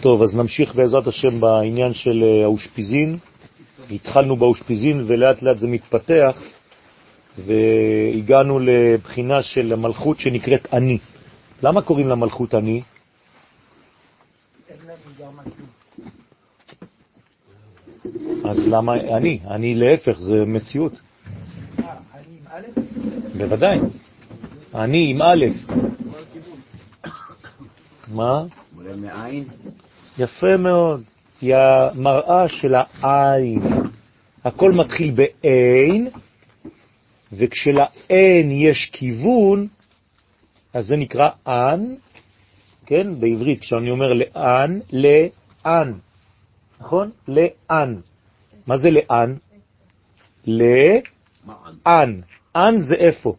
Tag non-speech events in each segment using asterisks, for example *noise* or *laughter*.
טוב, אז נמשיך בעזרת השם בעניין של אה, האושפיזין. התחלנו באושפיזין ולאט לאט זה מתפתח, והגענו לבחינה של המלכות שנקראת אני. למה קוראים למלכות אני? אז למה אני? אני להפך, זה מציאות. בוודאי. אני עם א'. מה? יפה מאוד. היא המראה של העין. הכל מתחיל בעין, וכשלעין יש כיוון, אז זה נקרא אן, כן? בעברית, כשאני אומר לאן, לאן, נכון? לאן. מה זה לאן? לאן. אן זה איפה.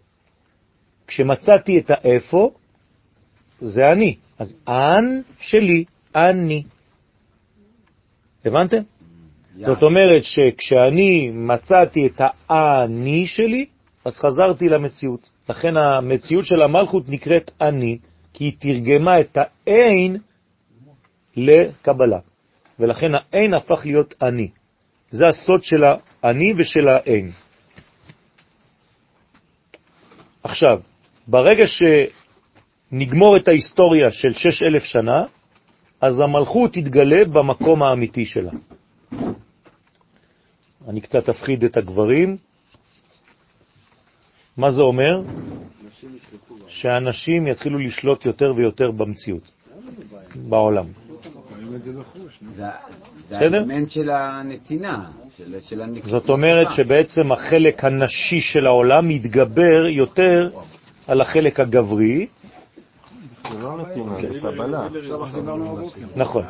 כשמצאתי את האיפה, זה אני. אז אן שלי, אני. הבנתם? זאת אומרת שכשאני מצאתי את האני שלי, אז חזרתי למציאות. לכן המציאות של המלכות נקראת אני, כי היא תרגמה את האין לקבלה. ולכן האין הפך להיות אני. זה הסוד של האני ושל האין. עכשיו, ברגע שנגמור את ההיסטוריה של שש אלף שנה, אז המלכות תתגלה במקום האמיתי שלה. אני קצת אפחיד את הגברים. מה זה אומר? שאנשים יתחילו לשלוט יותר ויותר במציאות, בעולם. זה האלמנט של הנתינה. זאת אומרת שבעצם החלק הנשי של העולם מתגבר יותר על החלק הגברי. זה לא נתינה, זה קבלה. נכון.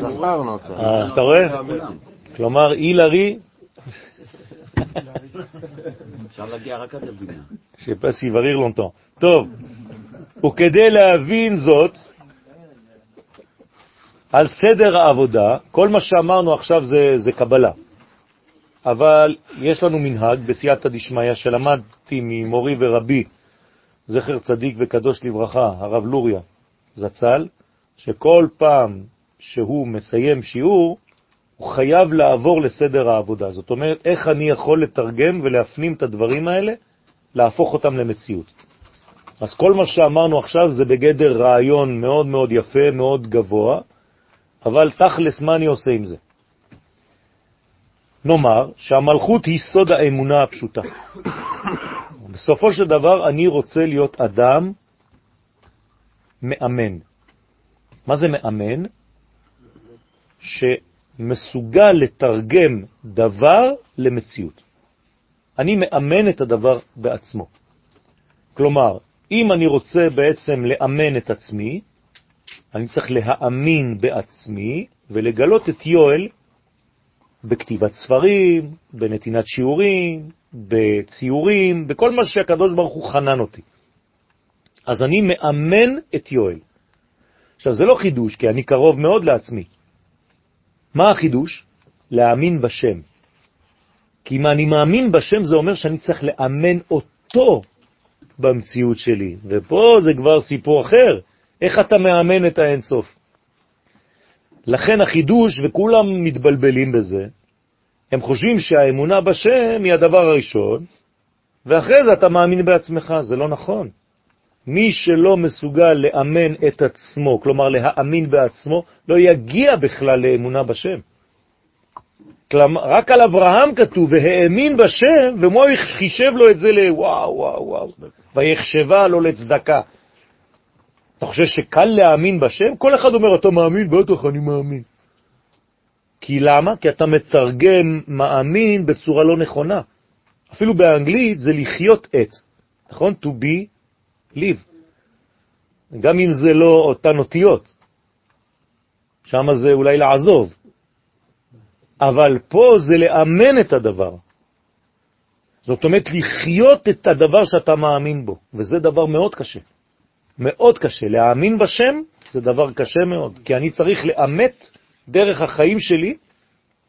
זכרנו אה, אתה רואה? כלומר, אילרי... אפשר להגיע רק עד הבינה. שפסי וריר לונטון. טוב, וכדי להבין זאת, על סדר העבודה, כל מה שאמרנו עכשיו זה, זה קבלה. אבל יש לנו מנהג בסייעתא דשמיא שלמדתי ממורי ורבי, זכר צדיק וקדוש לברכה, הרב לוריה זצ"ל, שכל פעם שהוא מסיים שיעור, הוא חייב לעבור לסדר העבודה. זאת אומרת, איך אני יכול לתרגם ולהפנים את הדברים האלה, להפוך אותם למציאות. אז כל מה שאמרנו עכשיו זה בגדר רעיון מאוד מאוד יפה, מאוד גבוה, אבל תכלס מה אני עושה עם זה? נאמר שהמלכות היא סוד האמונה הפשוטה. בסופו של דבר אני רוצה להיות אדם מאמן. מה זה מאמן? שמסוגל לתרגם דבר למציאות. אני מאמן את הדבר בעצמו. כלומר, אם אני רוצה בעצם לאמן את עצמי, אני צריך להאמין בעצמי ולגלות את יואל בכתיבת ספרים, בנתינת שיעורים, בציורים, בכל מה שהקדוש ברוך הוא חנן אותי. אז אני מאמן את יואל. עכשיו, זה לא חידוש, כי אני קרוב מאוד לעצמי. מה החידוש? להאמין בשם. כי אם אני מאמין בשם, זה אומר שאני צריך לאמן אותו במציאות שלי. ופה זה כבר סיפור אחר. איך אתה מאמן את האינסוף? לכן החידוש, וכולם מתבלבלים בזה, הם חושבים שהאמונה בשם היא הדבר הראשון, ואחרי זה אתה מאמין בעצמך. זה לא נכון. מי שלא מסוגל לאמן את עצמו, כלומר להאמין בעצמו, לא יגיע בכלל לאמונה בשם. כלומר, רק על אברהם כתוב, והאמין בשם, ומו חישב לו את זה לוואו, וואו, וואו, ויחשבה לו לצדקה. אתה חושב שקל להאמין בשם? כל אחד אומר, אתה מאמין? בטח, אני מאמין. כי למה? כי אתה מתרגם מאמין בצורה לא נכונה. אפילו באנגלית זה לחיות את, נכון? To be, live. גם אם זה לא אותן אותיות. שם זה אולי לעזוב. אבל פה זה לאמן את הדבר. זאת אומרת, לחיות את הדבר שאתה מאמין בו, וזה דבר מאוד קשה. מאוד קשה. להאמין בשם זה דבר קשה מאוד, כי אני צריך לאמת דרך החיים שלי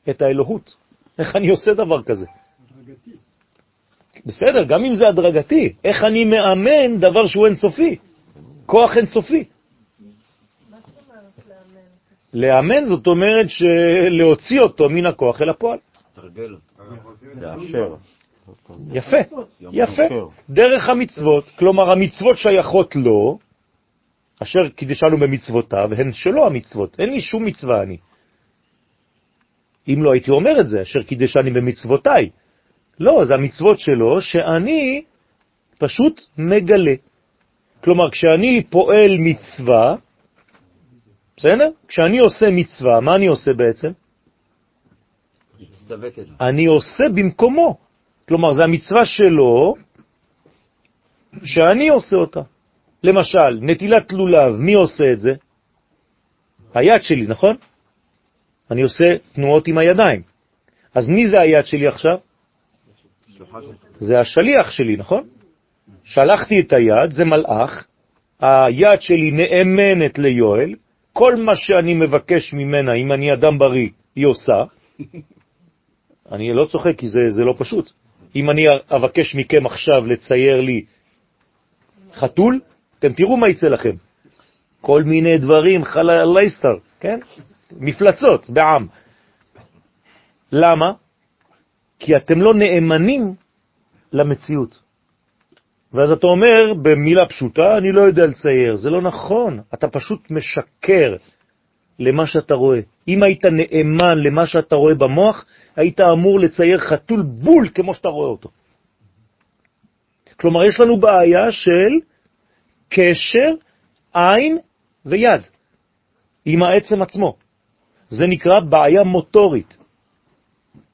את האלוהות. איך אני עושה דבר כזה? הדרגתי. בסדר, גם אם זה הדרגתי. איך אני מאמן דבר שהוא אינסופי? כוח אינסופי. לאמן זאת אומרת להוציא אותו מן הכוח אל הפועל. תרגל לאשר. יפה, יפה. דרך המצוות, כלומר המצוות שייכות לו, אשר קידשנו במצוותיו, הן שלו המצוות, אין לי שום מצווה אני. אם לא הייתי אומר את זה, אשר קידשני במצוותיי. לא, זה המצוות שלו שאני פשוט מגלה. כלומר, כשאני פועל מצווה, בסדר? כשאני עושה מצווה, מה אני עושה בעצם? אני עושה במקומו. כלומר, זה המצווה שלו, שאני עושה אותה. למשל, נטילת לולב, מי עושה את זה? היד שלי, נכון? אני עושה תנועות עם הידיים. אז מי זה היד שלי עכשיו? זה השליח שלי, נכון? שלחתי את היד, זה מלאך, היד שלי נאמנת ליואל, כל מה שאני מבקש ממנה, אם אני אדם בריא, היא עושה. אני לא צוחק כי זה, זה לא פשוט. אם אני אבקש מכם עכשיו לצייר לי חתול, אתם תראו מה יצא לכם. כל מיני דברים, חללייסטר, כן? מפלצות בעם. למה? כי אתם לא נאמנים למציאות. ואז אתה אומר במילה פשוטה, אני לא יודע לצייר. זה לא נכון, אתה פשוט משקר למה שאתה רואה. אם היית נאמן למה שאתה רואה במוח, היית אמור לצייר חתול בול כמו שאתה רואה אותו. כלומר, יש לנו בעיה של קשר עין ויד עם העצם עצמו. זה נקרא בעיה מוטורית.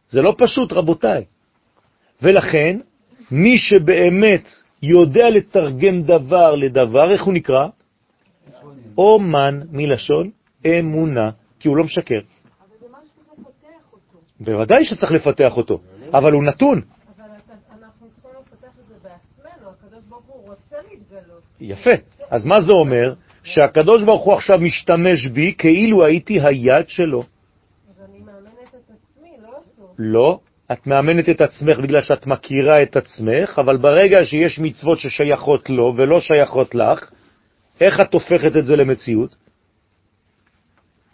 זה לא פשוט, רבותיי. ולכן, מי שבאמת יודע לתרגם דבר לדבר, איך הוא נקרא? אומן מלשון אמונה, כי הוא לא משקר. אבל זה משהו שצריך לפתח אותו. בוודאי שצריך לפתח אותו, אבל הוא נתון. אבל אנחנו צריכים לפתח את זה בעצמנו, הקדוש ברוך הוא רוצה להתגלות. יפה. אז מה זה אומר? שהקדוש ברוך הוא עכשיו משתמש בי כאילו הייתי היד שלו. אז אני מאמנת את עצמי, לא אותו. לא, את מאמנת את עצמך בגלל שאת מכירה את עצמך, אבל ברגע שיש מצוות ששייכות לו ולא שייכות לך, איך את הופכת את זה למציאות?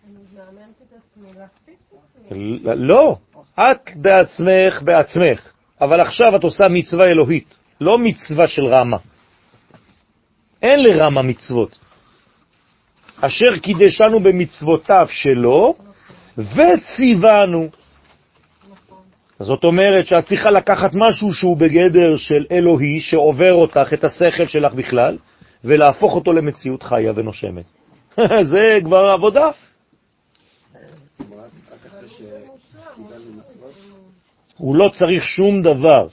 אני מאמנת את עצמי להפיץ את ל- לא, את בעצמך בעצמך, אבל עכשיו את עושה מצווה אלוהית, לא מצווה של רמה. אין לרמה מצוות. אשר קידשנו במצוותיו שלו, וציוונו. זאת אומרת שאת צריכה לקחת משהו שהוא בגדר של אלוהי, שעובר אותך, את השכל שלך בכלל, ולהפוך אותו למציאות חיה ונושמת. *laughs* זה כבר עבודה. הוא לא צריך שום דבר,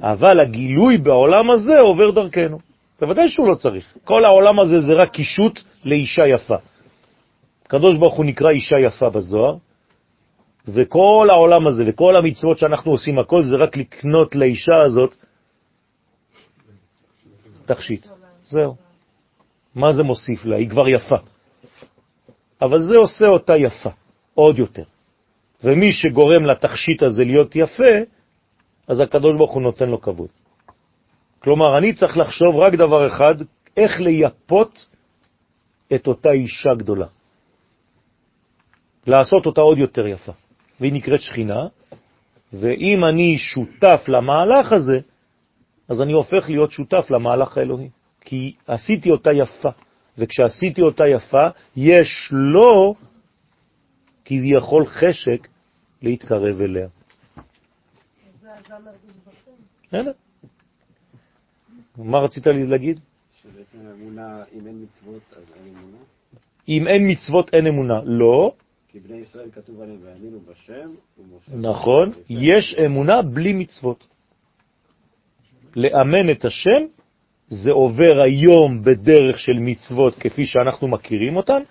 אבל הגילוי בעולם הזה עובר דרכנו. בוודאי שהוא לא צריך. כל העולם הזה זה רק קישוט לאישה יפה. הקדוש ברוך הוא נקרא אישה יפה בזוהר, וכל העולם הזה וכל המצוות שאנחנו עושים, הכל זה רק לקנות לאישה הזאת תכשיט. זהו. מה זה מוסיף לה? היא כבר יפה. אבל זה עושה אותה יפה, עוד יותר. ומי שגורם לתכשיט הזה להיות יפה, אז הקדוש ברוך הוא נותן לו כבוד. כלומר, אני צריך לחשוב רק דבר אחד, איך לייפות את אותה אישה גדולה. לעשות אותה עוד יותר יפה. והיא נקראת שכינה, ואם אני שותף למהלך הזה, אז אני הופך להיות שותף למהלך האלוהי. כי עשיתי אותה יפה, וכשעשיתי אותה יפה, יש לו כביכול חשק להתקרב אליה. זה גם מרגיש בכם. בסדר. מה רצית לי להגיד? שבעצם אמונה, אם אין מצוות, אז אין אמונה? אם אין מצוות אין אמונה. לא, כי בני ישראל כתוב עליהם, והאמינו בשם. נכון, יש אמונה בלי מצוות. לאמן את השם זה עובר היום בדרך של מצוות כפי שאנחנו מכירים אותן,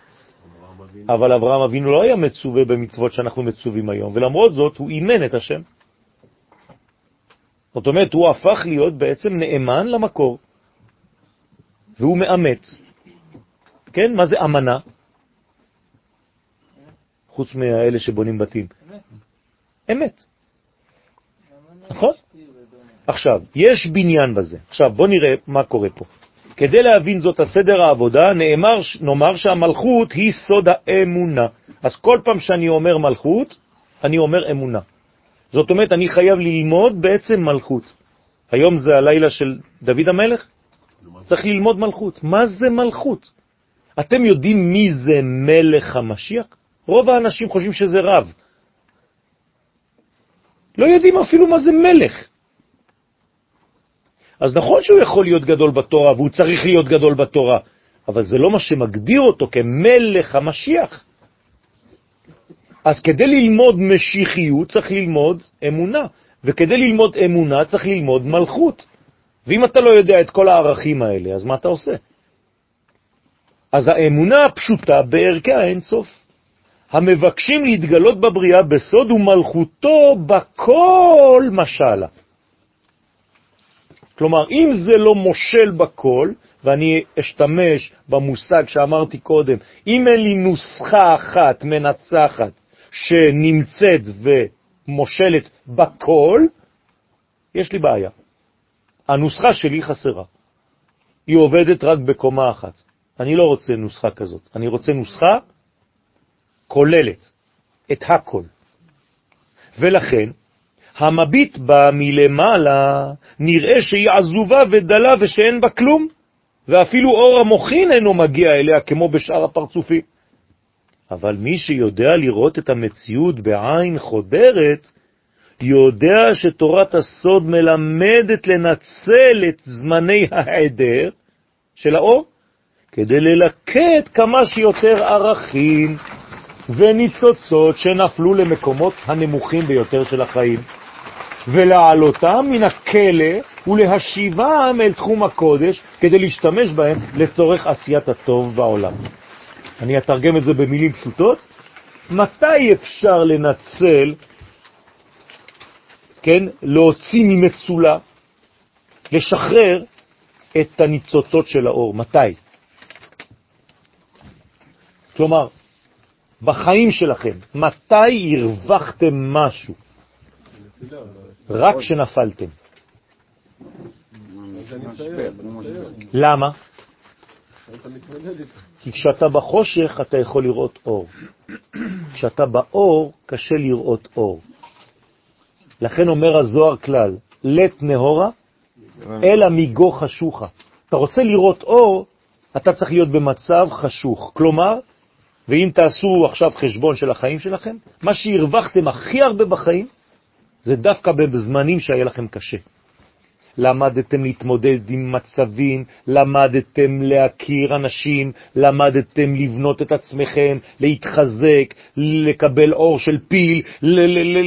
אבל אברהם אבינו לא היה מצווה במצוות שאנחנו מצווים היום, ולמרות זאת הוא אימן את השם. זאת אומרת, הוא הפך להיות בעצם נאמן למקור, והוא מאמת. כן, מה זה אמנה? חוץ מאלה שבונים בתים. אמת. נכון? עכשיו, יש בניין בזה. עכשיו, בוא נראה מה קורה פה. כדי להבין זאת הסדר העבודה, נאמר, נאמר שהמלכות היא סוד האמונה. אז כל פעם שאני אומר מלכות, אני אומר אמונה. זאת אומרת, אני חייב ללמוד בעצם מלכות. היום זה הלילה של דוד המלך, צריך ללמוד מלכות. מה זה מלכות? אתם יודעים מי זה מלך המשיח? רוב האנשים חושבים שזה רב. לא יודעים אפילו מה זה מלך. אז נכון שהוא יכול להיות גדול בתורה, והוא צריך להיות גדול בתורה, אבל זה לא מה שמגדיר אותו כמלך המשיח. אז כדי ללמוד משיחיות צריך ללמוד אמונה, וכדי ללמוד אמונה צריך ללמוד מלכות. ואם אתה לא יודע את כל הערכים האלה, אז מה אתה עושה? אז האמונה הפשוטה בערכי האינסוף, המבקשים להתגלות בבריאה בסוד ומלכותו בכל משלה. כלומר, אם זה לא מושל בכל, ואני אשתמש במושג שאמרתי קודם, אם אין לי נוסחה אחת מנצחת שנמצאת ומושלת בכל, יש לי בעיה. הנוסחה שלי חסרה. היא עובדת רק בקומה אחת. אני לא רוצה נוסחה כזאת, אני רוצה נוסחה כוללת את הכל. ולכן, המביט בה מלמעלה נראה שהיא עזובה ודלה ושאין בה כלום, ואפילו אור המוחין אינו מגיע אליה כמו בשאר הפרצופים. אבל מי שיודע לראות את המציאות בעין חודרת, יודע שתורת הסוד מלמדת לנצל את זמני העדר של האור כדי ללקט כמה שיותר ערכים וניצוצות שנפלו למקומות הנמוכים ביותר של החיים, ולהעלותם מן הכלא ולהשיבם אל תחום הקודש כדי להשתמש בהם לצורך עשיית הטוב בעולם. אני אתרגם את זה במילים פשוטות. מתי אפשר לנצל, כן, להוציא ממצולה, לשחרר את הניצוצות של האור? מתי? כלומר, בחיים שלכם, מתי הרווחתם משהו? רק כשנפלתם. למה? כי כשאתה בחושך אתה יכול לראות אור. כשאתה באור קשה לראות אור. לכן אומר הזוהר כלל, לת נהורה, אלא מיגו חשוכה. אתה רוצה לראות אור, אתה צריך להיות במצב חשוך. כלומר, ואם תעשו עכשיו חשבון של החיים שלכם, מה שהרווחתם הכי הרבה בחיים, זה דווקא בזמנים שהיה לכם קשה. למדתם להתמודד עם מצבים, למדתם להכיר אנשים, למדתם לבנות את עצמכם, להתחזק, לקבל אור של פיל,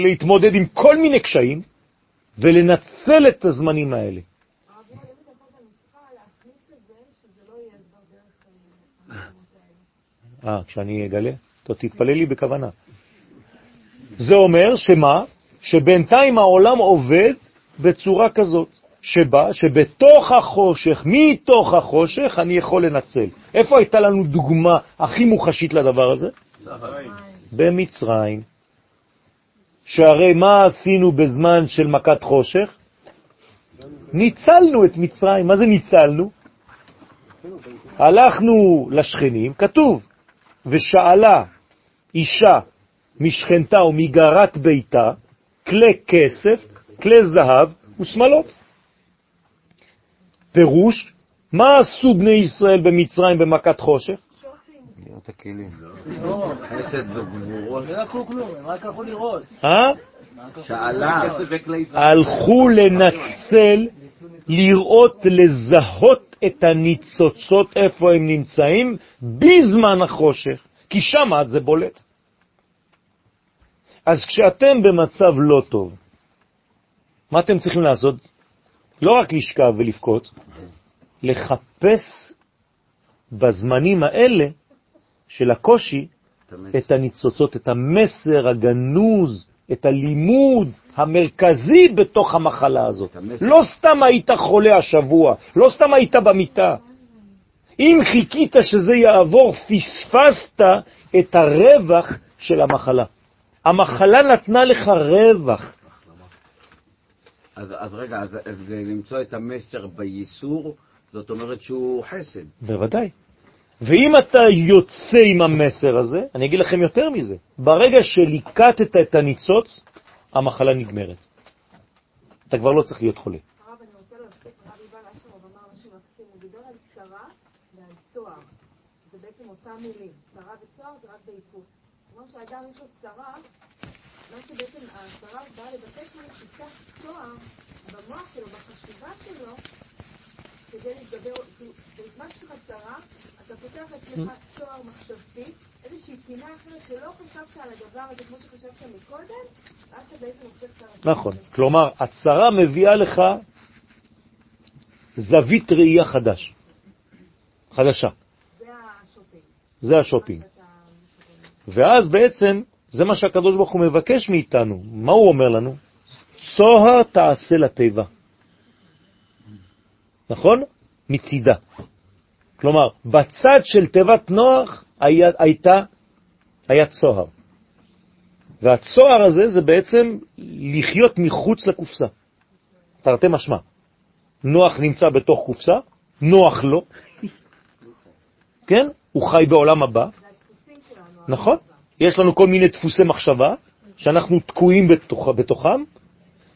להתמודד עם כל מיני קשיים, ולנצל את הזמנים האלה. אה, כשאני אגלה? טוב, תתפלל לי בכוונה. זה אומר שמה? שבינתיים העולם עובד בצורה כזאת, שבה, שבתוך החושך, מתוך החושך, אני יכול לנצל. איפה הייתה לנו דוגמה הכי מוחשית לדבר הזה? במצרים. שהרי מה עשינו בזמן של מכת חושך? ניצלנו את מצרים. מה זה ניצלנו? הלכנו לשכנים, כתוב, ושאלה אישה משכנתה או מגרת ביתה כלי כסף, כלי זהב ושמלות. פירוש, מה עשו בני ישראל במצרים במכת חושך? את הכלים. חסד וגבורות. לא לקחו כלום, הם רק הלכו לראות. אה? שאלה. הלכו לנצל, לראות, לזהות את הניצוצות, איפה הם נמצאים, בזמן החושך, כי שם זה בולט. אז כשאתם במצב לא טוב, מה אתם צריכים לעשות? לא רק לשכב ולבכות, לחפש בזמנים האלה של הקושי את הניצוצות, את המסר הגנוז, את הלימוד המרכזי בתוך המחלה הזאת. לא סתם היית חולה השבוע, לא סתם היית במיטה. אם חיכית שזה יעבור, פספסת את הרווח של המחלה. המחלה נתנה לך רווח. אז, אז רגע, אז, אז למצוא את המסר בייסור, זאת אומרת שהוא חסד. בוודאי. ואם אתה יוצא עם המסר הזה, אני אגיד לכם יותר מזה, ברגע שליקטת את הניצוץ, המחלה נגמרת. אתה כבר לא צריך להיות חולה. הרב, אני רוצה להוסיף, הרב יובל אשרוב אמר משהו מקסים, הוא דיבר על צרה ועל צוהר, שזה בעצם אותם מילים, צרה וצוהר זה רק. הוא אומר שאדם יש לו צרה, מה שבעצם הצרה באה לבטא שהוא פיתח צוהר במוח שלו, בחשיבה שלו, כדי להתגבר, כאילו, בזמן שיש לך צרה, אתה פותח אצלך צוהר מחשבתי, איזושהי פינה אחרת שלא חשבת על הדבר הזה כמו שחשבת מקודם, ואז אתה בעצם הופך לרצון. נכון. כלומר, הצרה מביאה לך זווית ראייה חדש, חדשה. זה השופינג. זה השופינג. ואז בעצם זה מה שהקדוש ברוך הוא מבקש מאיתנו. מה הוא אומר לנו? צוהר תעשה לטבע. נכון? מצידה. כלומר, בצד של תיבת נוח היה, הייתה, היה צוהר. והצוהר הזה זה בעצם לחיות מחוץ לקופסה. תרתי משמע. נוח נמצא בתוך קופסה, נוח לו, כן? הוא חי בעולם הבא. נכון? יש לנו כל מיני דפוסי מחשבה שאנחנו תקועים בתוך, בתוכם,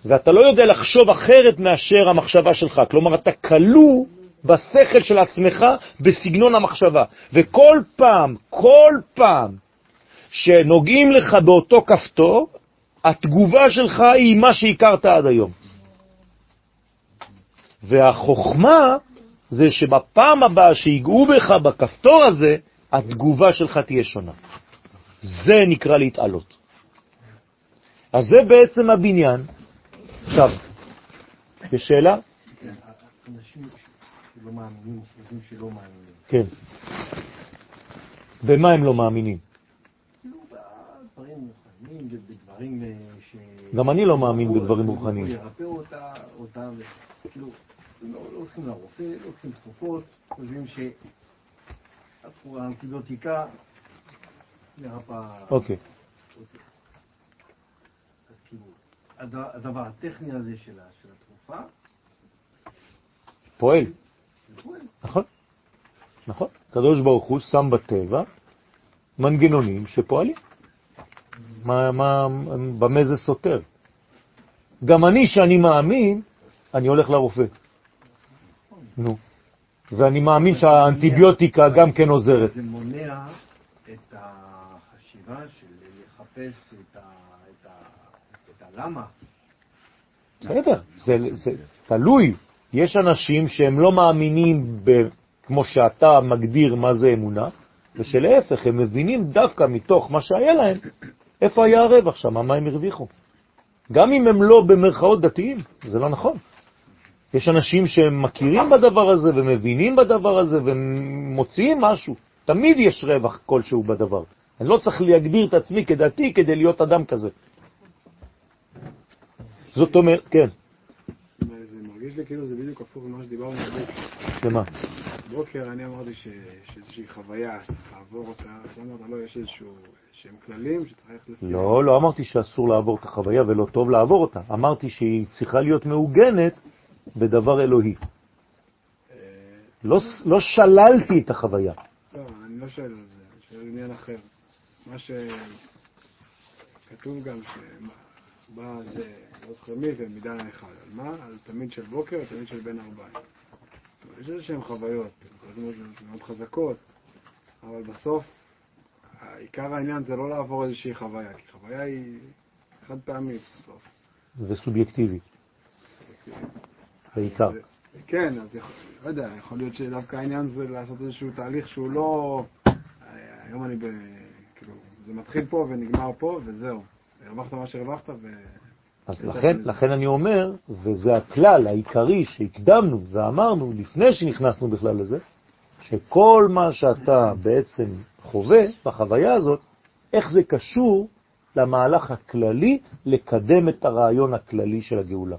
ואתה לא יודע לחשוב אחרת מאשר המחשבה שלך. כלומר, אתה כלוא בשכל של עצמך בסגנון המחשבה. וכל פעם, כל פעם שנוגעים לך באותו כפתור, התגובה שלך היא מה שהכרת עד היום. והחוכמה זה שבפעם הבאה שיגעו בך בכפתור הזה, התגובה שלך תהיה שונה. זה נקרא להתעלות. אז זה בעצם הבניין. עכשיו, יש שאלה? אנשים שלא מאמינים, חושבים שלא מאמינים. כן. במה הם לא מאמינים? גם אני לא מאמין בדברים רוחניים. הוא ירפא אותה, כאילו, לא לא הולכים לרופא, לא לוקחים תרופות, חושבים שהאנטיביוטיקה. אוקיי. הד- הדבר הטכני הזה של ה- התרופה, פועל. נכון? נכון. הקדוש ברוך הוא שם בטבע מנגנונים שפועלים. מה, מה, במה זה סותר? גם אני, שאני מאמין, אני הולך לרופא. נו. ואני מאמין שהאנטיביוטיקה גם כן עוזרת. זה מונע את החשיבה של לחפש את ה... את ה... את הלמה. בסדר, זה, זה תלוי. יש אנשים שהם לא מאמינים ב, כמו שאתה מגדיר מה זה אמונה, ושלהפך, הם מבינים דווקא מתוך מה שהיה להם, איפה היה הרווח שם, מה הם הרוויחו. גם אם הם לא במרכאות דתיים, זה לא נכון. יש אנשים שהם מכירים בדבר הזה ומבינים בדבר הזה ומוציאים משהו. תמיד יש רווח כלשהו בדבר. אני לא צריך להגדיר את עצמי כדתי כדי להיות אדם כזה. זאת אומרת, כן, זה מרגיש לי כאילו זה בדיוק הפוך ממה שדיברנו בבוקר. שמה? בבוקר אני אמרתי ש- שאיזושהי חוויה, צריך לעבור אותה, אמרת, לא, יש איזשהו, שהם כללים שצריך לפי... לא, לא אמרתי שאסור לעבור את החוויה ולא טוב לעבור אותה. אמרתי שהיא צריכה להיות מעוגנת בדבר אלוהי. אה, לא, לא שללתי את החוויה. לא, אני לא שואל על זה, אני שואל עניין אחר. מה שכתוב גם שבא זה, לא זוכר מי, זה מידה אחד. על מה? על תמיד של בוקר ותמיד של בין ארבעים. יש איזה שהן חוויות, מאוד חזקות, אבל בסוף, עיקר העניין זה לא לעבור איזושהי חוויה, כי חוויה היא חד פעמית בסוף. וסובייקטיבי, בעיקר. זה- כן, אז יכול, לא יודע, יכול להיות שדווקא העניין זה לעשות איזשהו תהליך שהוא לא... היום אני ב... זה מתחיל פה ונגמר פה וזהו. הרווחת מה שהרווחת ו... אז לכן, לכן אני אומר, וזה הכלל העיקרי שהקדמנו ואמרנו לפני שנכנסנו בכלל לזה, שכל מה שאתה בעצם חווה בחוויה הזאת, איך זה קשור למהלך הכללי לקדם את הרעיון הכללי של הגאולה.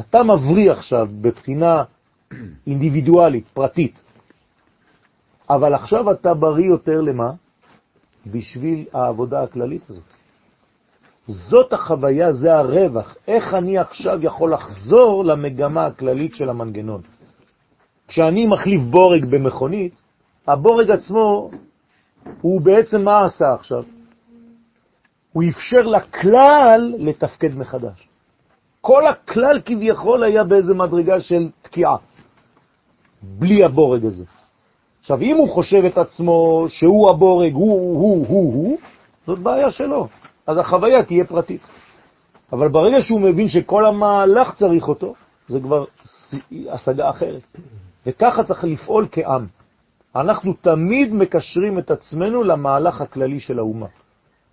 אתה מבריא עכשיו בבחינה *clears throat* אינדיבידואלית, פרטית, אבל עכשיו אתה בריא יותר למה? בשביל העבודה הכללית הזאת. זאת החוויה, זה הרווח. איך אני עכשיו יכול לחזור למגמה הכללית של המנגנון? כשאני מחליף בורג במכונית, הבורג עצמו, הוא בעצם מה עשה עכשיו? הוא אפשר לכלל לתפקד מחדש. כל הכלל כביכול היה באיזה מדרגה של תקיעה, בלי הבורג הזה. עכשיו, אם הוא חושב את עצמו שהוא הבורג, הוא, הוא, הוא, הוא, זאת בעיה שלו. אז החוויה תהיה פרטית. אבל ברגע שהוא מבין שכל המהלך צריך אותו, זה כבר השגה אחרת. וככה צריך לפעול כעם. אנחנו תמיד מקשרים את עצמנו למהלך הכללי של האומה.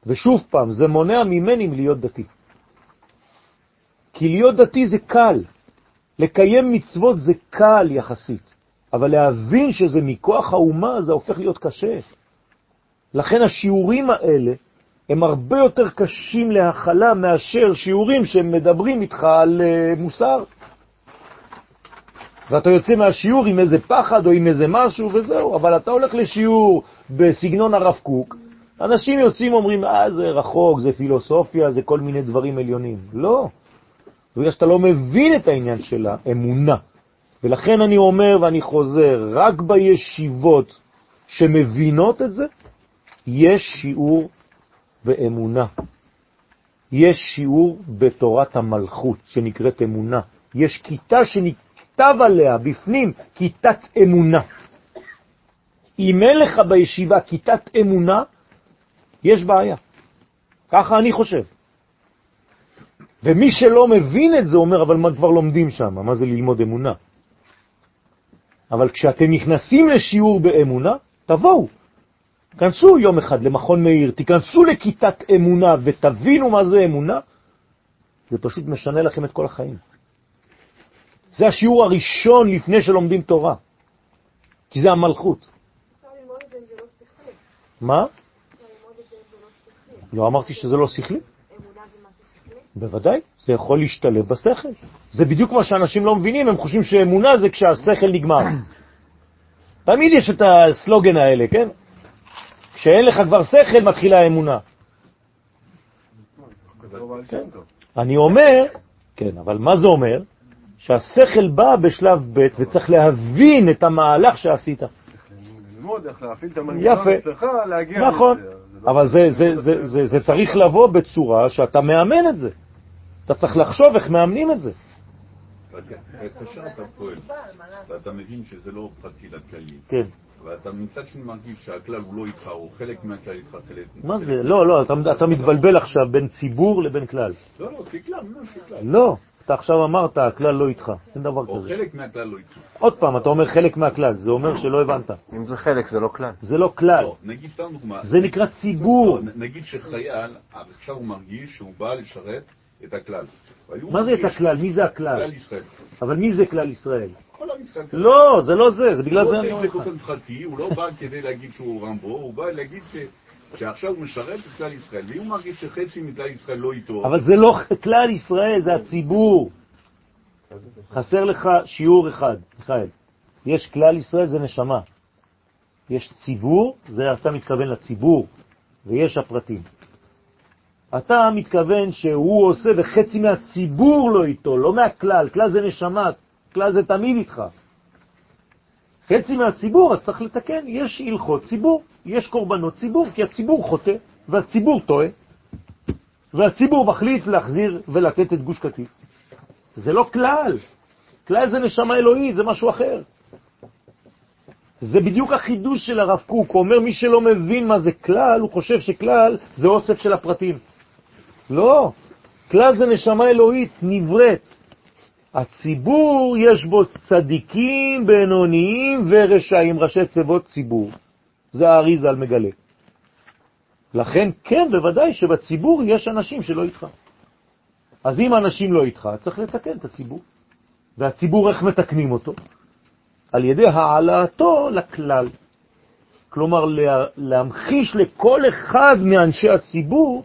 ושוב פעם, זה מונע ממני להיות דתי. כי להיות דתי זה קל, לקיים מצוות זה קל יחסית, אבל להבין שזה מכוח האומה זה הופך להיות קשה. לכן השיעורים האלה הם הרבה יותר קשים להכלה מאשר שיעורים שמדברים איתך על uh, מוסר. ואתה יוצא מהשיעור עם איזה פחד או עם איזה משהו וזהו, אבל אתה הולך לשיעור בסגנון הרב קוק, אנשים יוצאים ואומרים, אה, זה רחוק, זה פילוסופיה, זה כל מיני דברים עליונים. לא, בגלל שאתה לא מבין את העניין של האמונה. ולכן אני אומר ואני חוזר, רק בישיבות שמבינות את זה, יש שיעור באמונה. יש שיעור בתורת המלכות שנקראת אמונה. יש כיתה שנכתב עליה בפנים כיתת אמונה. אם אין לך בישיבה כיתת אמונה, יש בעיה. ככה אני חושב. ומי שלא מבין את זה אומר, אבל מה כבר לומדים שם? מה זה ללמוד אמונה? אבל כשאתם נכנסים לשיעור באמונה, תבואו. כנסו יום אחד למכון מאיר, תיכנסו לכיתת אמונה ותבינו מה זה אמונה, זה פשוט משנה לכם את כל החיים. זה השיעור הראשון לפני שלומדים תורה, כי זה המלכות. לא. מה? לא. לא אמרתי שזה לא שכלי? אמונה זה משהו שכלי? בוודאי, זה יכול להשתלב בשכל. זה בדיוק מה שאנשים לא מבינים, הם חושבים שאמונה זה כשהשכל נגמר. *clears throat* תמיד יש את הסלוגן האלה, כן? כשאין לך כבר שכל, מתחילה האמונה. כן. אני אומר, כן, אבל מה זה אומר? שהשכל בא בשלב ב' וצריך להבין את המהלך שעשית. ללמוד איך להפעיל את המנגנון. אצלך, להגיע נכון, לזה. זה לא- אבל זה צריך לבוא בצורה שאתה מאמן את זה. אתה צריך לחשוב איך מאמנים את זה. כאשר אתה פועל, ואתה מבין שזה לא פרטי לכללי, כן. ואתה מצד שני מרגיש שהכלל הוא לא איתך, או חלק מהכלל איתך, חלק... מה זה? לא, לא, אתה, אתה מתבלבל עכשיו בין ציבור לבין כלל. לא, לא, ככלל, לא, ככלל. לא, אתה עכשיו אמרת, הכלל לא איתך. אין דבר או כזה. חלק מהכלל לא איתך. עוד פעם, אתה אומר חלק מהכלל, זה אומר שלא הבנת. אם זה חלק, זה לא כלל. זה לא כלל, לא, נגיד סתם דוגמה. זה נקרא ציבור. לא, נגיד שחייל, עכשיו הוא מרגיש שהוא בא לשרת את הכלל. מה זה את הכלל? מי זה הכלל? כלל ישראל. אבל מי זה כלל ישראל? כל עם ישראל. לא, זה לא זה, זה בגלל הוא זה לא אני אומר לך. באופן פרטי, הוא לא בא כדי להגיד שהוא רמבו, הוא בא להגיד. שעכשיו הוא משרת את כלל ישראל, ואם הוא מרגיש שחצי מכלל ישראל לא איתו, אבל זה לא כלל ישראל, זה הציבור. חסר לך שיעור אחד, מיכאל. יש כלל ישראל, זה נשמה. יש ציבור, זה אתה מתכוון לציבור, ויש הפרטים. אתה מתכוון שהוא עושה וחצי מהציבור לא איתו, לא מהכלל. כלל זה נשמה, כלל זה תמיד איתך. חצי מהציבור, אז צריך לתקן. יש הלכות ציבור, יש קורבנות ציבור, כי הציבור חוטא והציבור טועה, והציבור מחליט להחזיר ולתת את גוש קטיף. זה לא כלל. כלל זה נשמה אלוהית, זה משהו אחר. זה בדיוק החידוש של הרב קוק. הוא אומר, מי שלא מבין מה זה כלל, הוא חושב שכלל זה אוסף של הפרטים. לא, כלל זה נשמה אלוהית, נבראת. הציבור יש בו צדיקים, בינוניים ורשעים, ראשי צוות ציבור. זה האריזה על מגלה. לכן, כן, בוודאי שבציבור יש אנשים שלא איתך. אז אם אנשים לא איתך, צריך לתקן את הציבור. והציבור, איך מתקנים אותו? על ידי העלאתו לכלל. כלומר, לה- להמחיש לכל אחד מאנשי הציבור,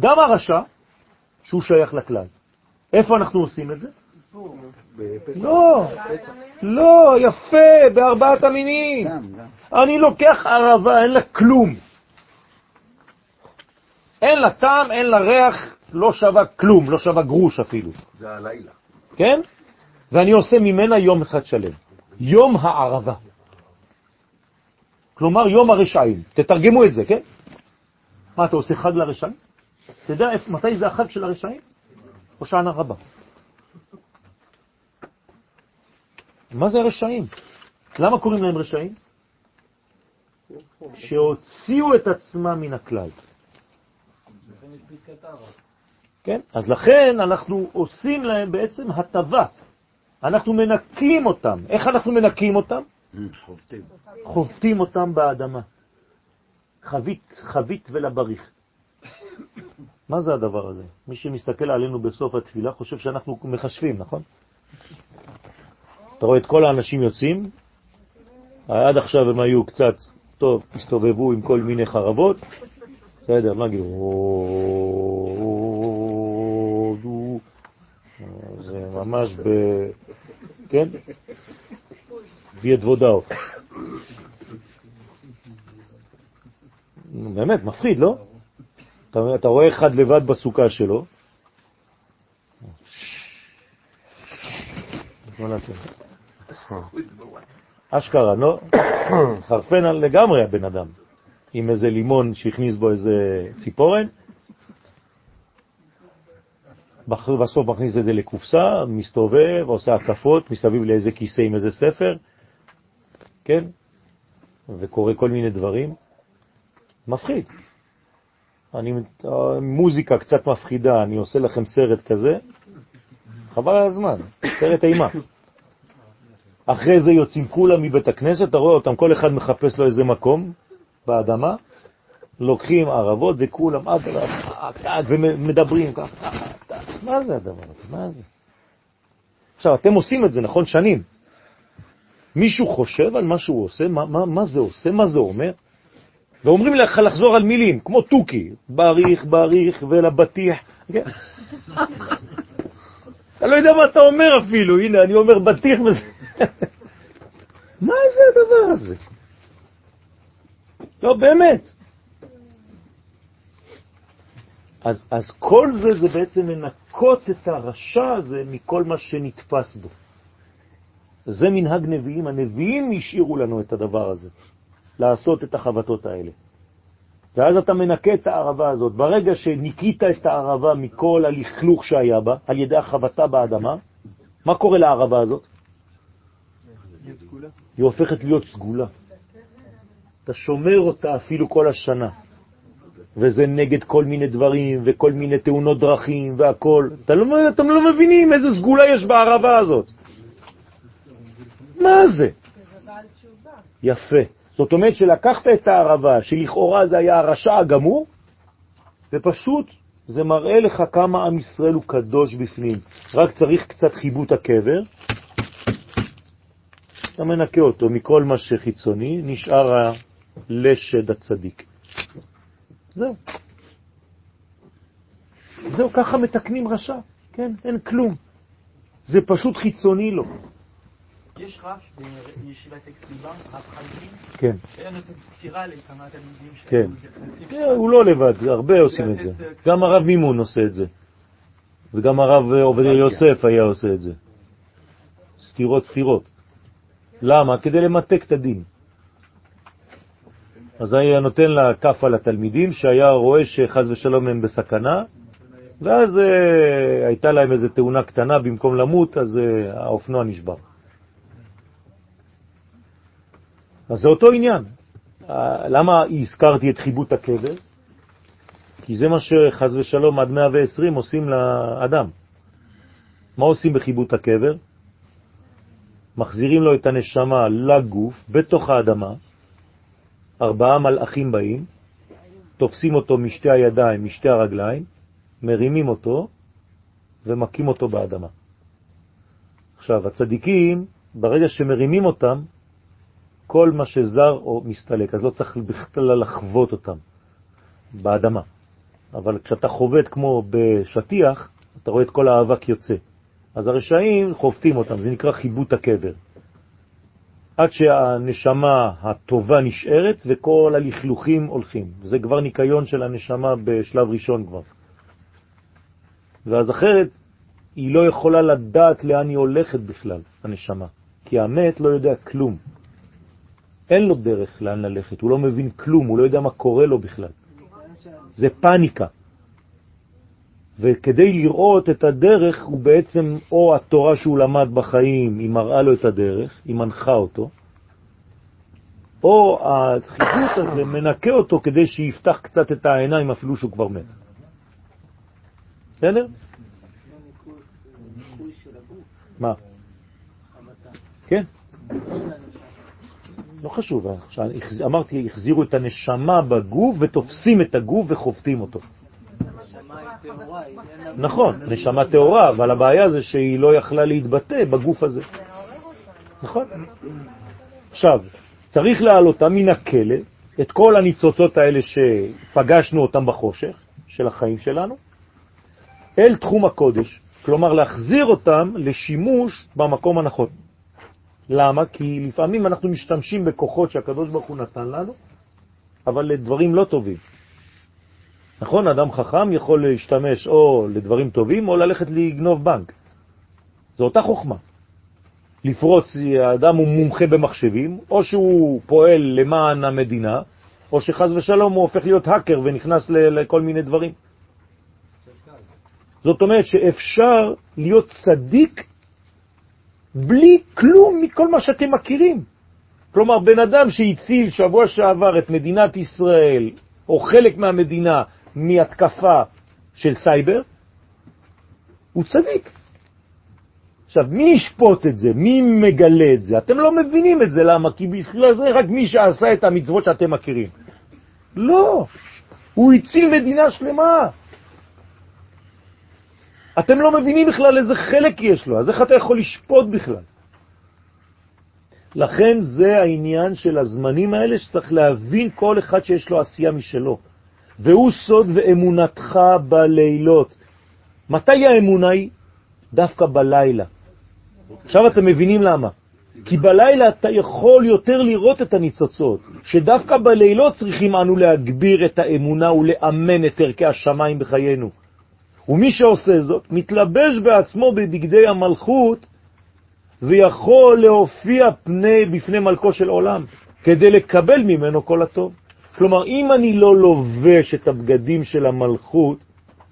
גם הרשע, שהוא שייך לכלל. איפה אנחנו עושים את זה? לא, לא, יפה, בארבעת המינים. אני לוקח ערבה, אין לה כלום. אין לה טעם, אין לה ריח, לא שווה כלום, לא שווה גרוש אפילו. זה הלילה. כן? ואני עושה ממנה יום אחד שלם. יום הערבה. כלומר יום הרשעים. תתרגמו את זה, כן? מה, אתה עושה חג לרשעים? אתה יודע מתי זה החג של הרשעים? הושענא רבה. מה זה הרשעים? למה קוראים להם רשעים? שהוציאו את עצמם מן הכלל. כן? אז לכן אנחנו עושים להם בעצם הטבה. אנחנו מנקים אותם. איך אנחנו מנקים אותם? חובטים. חובטים אותם באדמה. חבית, חבית ולבריך. מה זה הדבר הזה? מי שמסתכל עלינו בסוף התפילה חושב שאנחנו מחשבים, נכון? אתה רואה את כל האנשים יוצאים, עד עכשיו הם היו קצת, טוב, הסתובבו עם כל מיני חרבות, בסדר, נגיד, "או-דו", זה ממש ב... כן? וידוודאו. נו, באמת, מפחיד, לא? אתה, אתה רואה אחד לבד בסוכה שלו. אשכרה, לא? חרפן לגמרי הבן אדם, עם איזה לימון שהכניס בו איזה ציפורן, בסוף מכניס את זה לקופסה, מסתובב, עושה הקפות מסביב לאיזה כיסא עם איזה ספר, כן? וקורא כל מיני דברים. מפחיד. אני, מוזיקה קצת מפחידה, אני עושה לכם סרט כזה, חבל על הזמן, סרט אימה. אחרי זה יוצאים כולם מבית הכנסת, אתה רואה אותם, כל אחד מחפש לו איזה מקום באדמה, לוקחים ערבות וכולם עד אליו, ומדברים ככה. מה זה הדבר הזה? מה זה? עכשיו, אתם עושים את זה, נכון? שנים. מישהו חושב על מה שהוא עושה? מה, מה, מה זה עושה? מה זה אומר? ואומרים לך לחזור על מילים, כמו תוכי, בריך, בריך, ולבטיח. כן. אתה לא יודע מה אתה אומר אפילו, הנה, אני אומר בטיח וזה... מה זה הדבר הזה? לא, באמת. אז, אז כל זה זה בעצם לנקות את הרשע הזה מכל מה שנתפס בו. זה מנהג נביאים, הנביאים השאירו לנו את הדבר הזה, לעשות את החבטות האלה. ואז אתה מנקה את הערבה הזאת. ברגע שניקית את הערבה מכל הלכלוך שהיה בה, על ידי החבטה באדמה, מה קורה לערבה הזאת? היא הופכת להיות סגולה. אתה שומר אותה אפילו כל השנה. וזה נגד כל מיני דברים וכל מיני תאונות דרכים והכל. אתה לא, אתם לא מבינים איזה סגולה יש בערבה הזאת. מה זה? יפה. זאת אומרת שלקחת את הערבה, שלכאורה זה היה הרשע הגמור, ופשוט זה מראה לך כמה עם ישראל הוא קדוש בפנים. רק צריך קצת חיבוט הקבר, אתה מנקה אותו מכל מה שחיצוני, נשאר הלשד הצדיק. זהו. זהו, ככה מתקנים רשע, כן? אין כלום. זה פשוט חיצוני לו. יש רב בישיבת אקסליבה, רב חלקים, כן, שהיה נותן סטירה לכמה תלמידים כן. כן, הוא לא לבד, הרבה עושים את זה. גם הרב מימון עושה את זה. וגם הרב עובדיה יוסף היה עושה את זה. סתירות סתירות. למה? כדי למתק את הדין. אז היה נותן לה כף על התלמידים שהיה רואה שחז ושלום הם בסכנה, ואז אה, הייתה להם איזו תאונה קטנה, במקום למות, אז אה, האופנוע נשבר. אז זה אותו עניין. אה, למה הזכרתי את חיבוט הקבר? כי זה מה שחז ושלום עד 120 עושים לאדם. מה עושים בחיבוט הקבר? מחזירים לו את הנשמה לגוף, בתוך האדמה, ארבעה מלאכים באים, תופסים אותו משתי הידיים, משתי הרגליים, מרימים אותו ומקים אותו באדמה. עכשיו, הצדיקים, ברגע שמרימים אותם, כל מה שזר או מסתלק, אז לא צריך בכלל לחוות אותם באדמה. אבל כשאתה חובט כמו בשטיח, אתה רואה את כל האבק יוצא. אז הרשעים חובטים אותם, זה נקרא חיבוט הקבר. עד שהנשמה הטובה נשארת וכל הלכלוכים הולכים. זה כבר ניקיון של הנשמה בשלב ראשון כבר. ואז אחרת היא לא יכולה לדעת לאן היא הולכת בכלל, הנשמה. כי המת לא יודע כלום. אין לו דרך לאן ללכת, הוא לא מבין כלום, הוא לא יודע מה קורה לו בכלל. זה פניקה. וכדי לראות את הדרך הוא בעצם, או התורה שהוא למד בחיים, היא מראה לו את הדרך, היא מנחה אותו, או הדחיפות הזה מנקה אותו כדי שיפתח קצת את העיניים אפילו שהוא כבר מת. בסדר? מה? כן. לא חשוב, אמרתי, החזירו את הנשמה בגוף ותופסים את הגוף וחופטים אותו. נכון, נשמה טהורה, אבל הבעיה זה שהיא לא יכלה להתבטא בגוף הזה. נכון. עכשיו, צריך להעלותה מן הכלא, את כל הניצוצות האלה שפגשנו אותם בחושך של החיים שלנו, אל תחום הקודש, כלומר להחזיר אותם לשימוש במקום הנכון. למה? כי לפעמים אנחנו משתמשים בכוחות שהקדוש ברוך הוא נתן לנו, אבל לדברים לא טובים. נכון? אדם חכם יכול להשתמש או לדברים טובים או ללכת לגנוב בנק. זו אותה חוכמה. לפרוץ, האדם הוא מומחה במחשבים, או שהוא פועל למען המדינה, או שחז ושלום הוא הופך להיות האקר ונכנס לכל מיני דברים. זאת אומרת שאפשר להיות צדיק בלי כלום מכל מה שאתם מכירים. כלומר, בן אדם שהציל שבוע שעבר את מדינת ישראל, או חלק מהמדינה, מהתקפה של סייבר, הוא צדיק. עכשיו, מי ישפוט את זה? מי מגלה את זה? אתם לא מבינים את זה, למה? כי בכלל זה רק מי שעשה את המצוות שאתם מכירים. לא, הוא הציל מדינה שלמה. אתם לא מבינים בכלל איזה חלק יש לו, אז איך אתה יכול לשפוט בכלל? לכן זה העניין של הזמנים האלה שצריך להבין כל אחד שיש לו עשייה משלו. והוא סוד ואמונתך בלילות. מתי האמונה היא? דווקא בלילה. עכשיו אתם מבינים למה. כי בלילה אתה יכול יותר לראות את הניצוצות, שדווקא בלילות צריכים אנו להגביר את האמונה ולאמן את ערכי השמיים בחיינו. ומי שעושה זאת מתלבש בעצמו בבגדי המלכות ויכול להופיע פני, בפני מלכו של עולם כדי לקבל ממנו כל הטוב. כלומר, אם אני לא לובש את הבגדים של המלכות,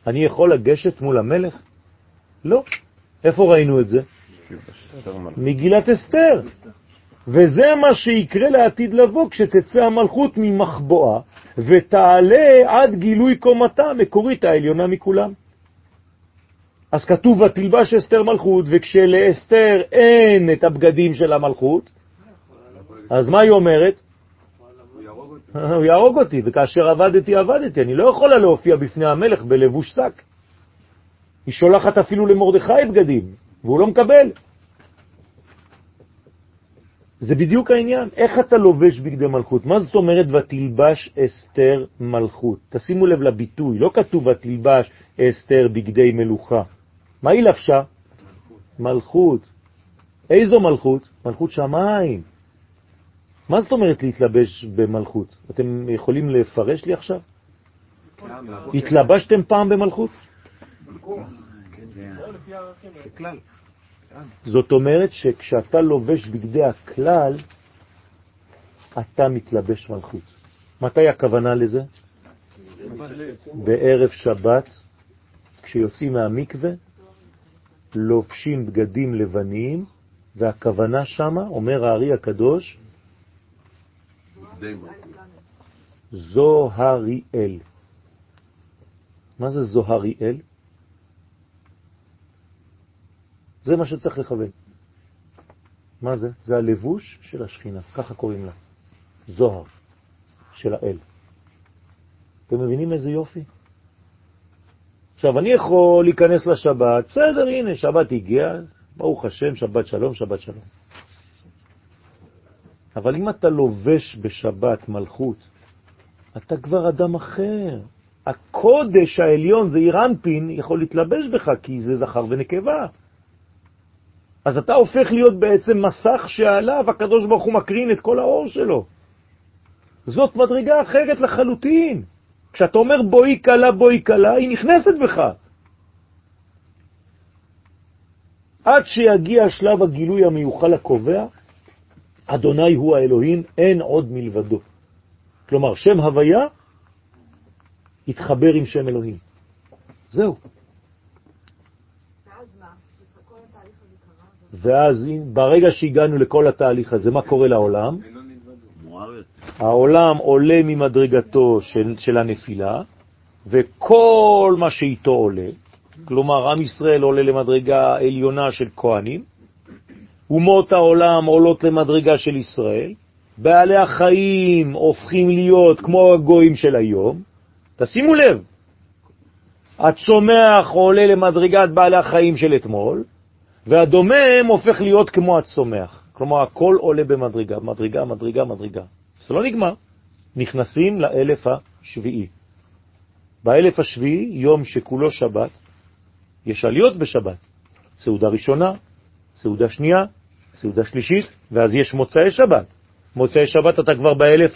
אני יכול לגשת מול המלך? לא. איפה ראינו את זה? מגילת אסתר. וזה מה שיקרה לעתיד לבוא כשתצא המלכות ממחבואה ותעלה עד גילוי קומתה המקורית העליונה מכולם. אז כתוב ותלבש אסתר מלכות, וכשלאסתר אין את הבגדים של המלכות, אז מה היא אומרת? הוא יהרוג אותי, וכאשר עבדתי, עבדתי. אני לא יכולה להופיע בפני המלך בלבוש שק. היא שולחת אפילו למרדכי בגדים, והוא לא מקבל. זה בדיוק העניין. איך אתה לובש בגדי מלכות? מה זאת אומרת ותלבש אסתר מלכות? תשימו לב לביטוי, לא כתוב ותלבש אסתר בגדי מלוכה. מה היא לבשה? מלכות. איזו מלכות? מלכות שמיים. מה זאת אומרת להתלבש במלכות? אתם יכולים לפרש לי עכשיו? התלבשתם פעם במלכות? זאת אומרת שכשאתה לובש בגדי הכלל, אתה מתלבש מלכות. מתי הכוונה לזה? בערב שבת, כשיוצאים מהמקווה, לובשים בגדים לבנים, והכוונה שמה, אומר הארי הקדוש, זוהריאל. מה זה זוהריאל? זה מה שצריך לכוון. מה זה? זה הלבוש של השכינה, ככה קוראים לה. זוהר של האל. אתם מבינים איזה יופי? עכשיו, אני יכול להיכנס לשבת, בסדר, הנה, שבת הגיע, ברוך השם, שבת שלום, שבת שלום. אבל אם אתה לובש בשבת מלכות, אתה כבר אדם אחר. הקודש העליון, זה אירנפין, יכול להתלבש בך, כי זה זכר ונקבה. אז אתה הופך להיות בעצם מסך שעליו הקדוש ברוך הוא מקרין את כל האור שלו. זאת מדרגה אחרת לחלוטין. כשאתה אומר בואי קלה, בואי קלה, היא נכנסת בך. עד שיגיע שלב הגילוי המיוחל הקובע, אדוני הוא האלוהים, אין עוד מלבדו. כלומר, שם הוויה התחבר עם שם אלוהים. זהו. ואז ברגע שהגענו לכל התהליך הזה, מה קורה לעולם? העולם עולה ממדרגתו של, של הנפילה, וכל מה שאיתו עולה, כלומר, עם ישראל עולה למדרגה עליונה של כהנים, אומות העולם עולות למדרגה של ישראל, בעלי החיים הופכים להיות כמו הגויים של היום, תשימו לב, הצומח עולה למדרגת בעלי החיים של אתמול, והדומם הופך להיות כמו הצומח. כלומר, הכל עולה במדרגה, מדרגה, מדרגה, מדרגה. זה לא נגמר. נכנסים לאלף השביעי. באלף השביעי, יום שכולו שבת, יש עליות בשבת. סעודה ראשונה, סעודה שנייה, סעודה שלישית, ואז יש מוצאי שבת. מוצאי שבת אתה כבר באלף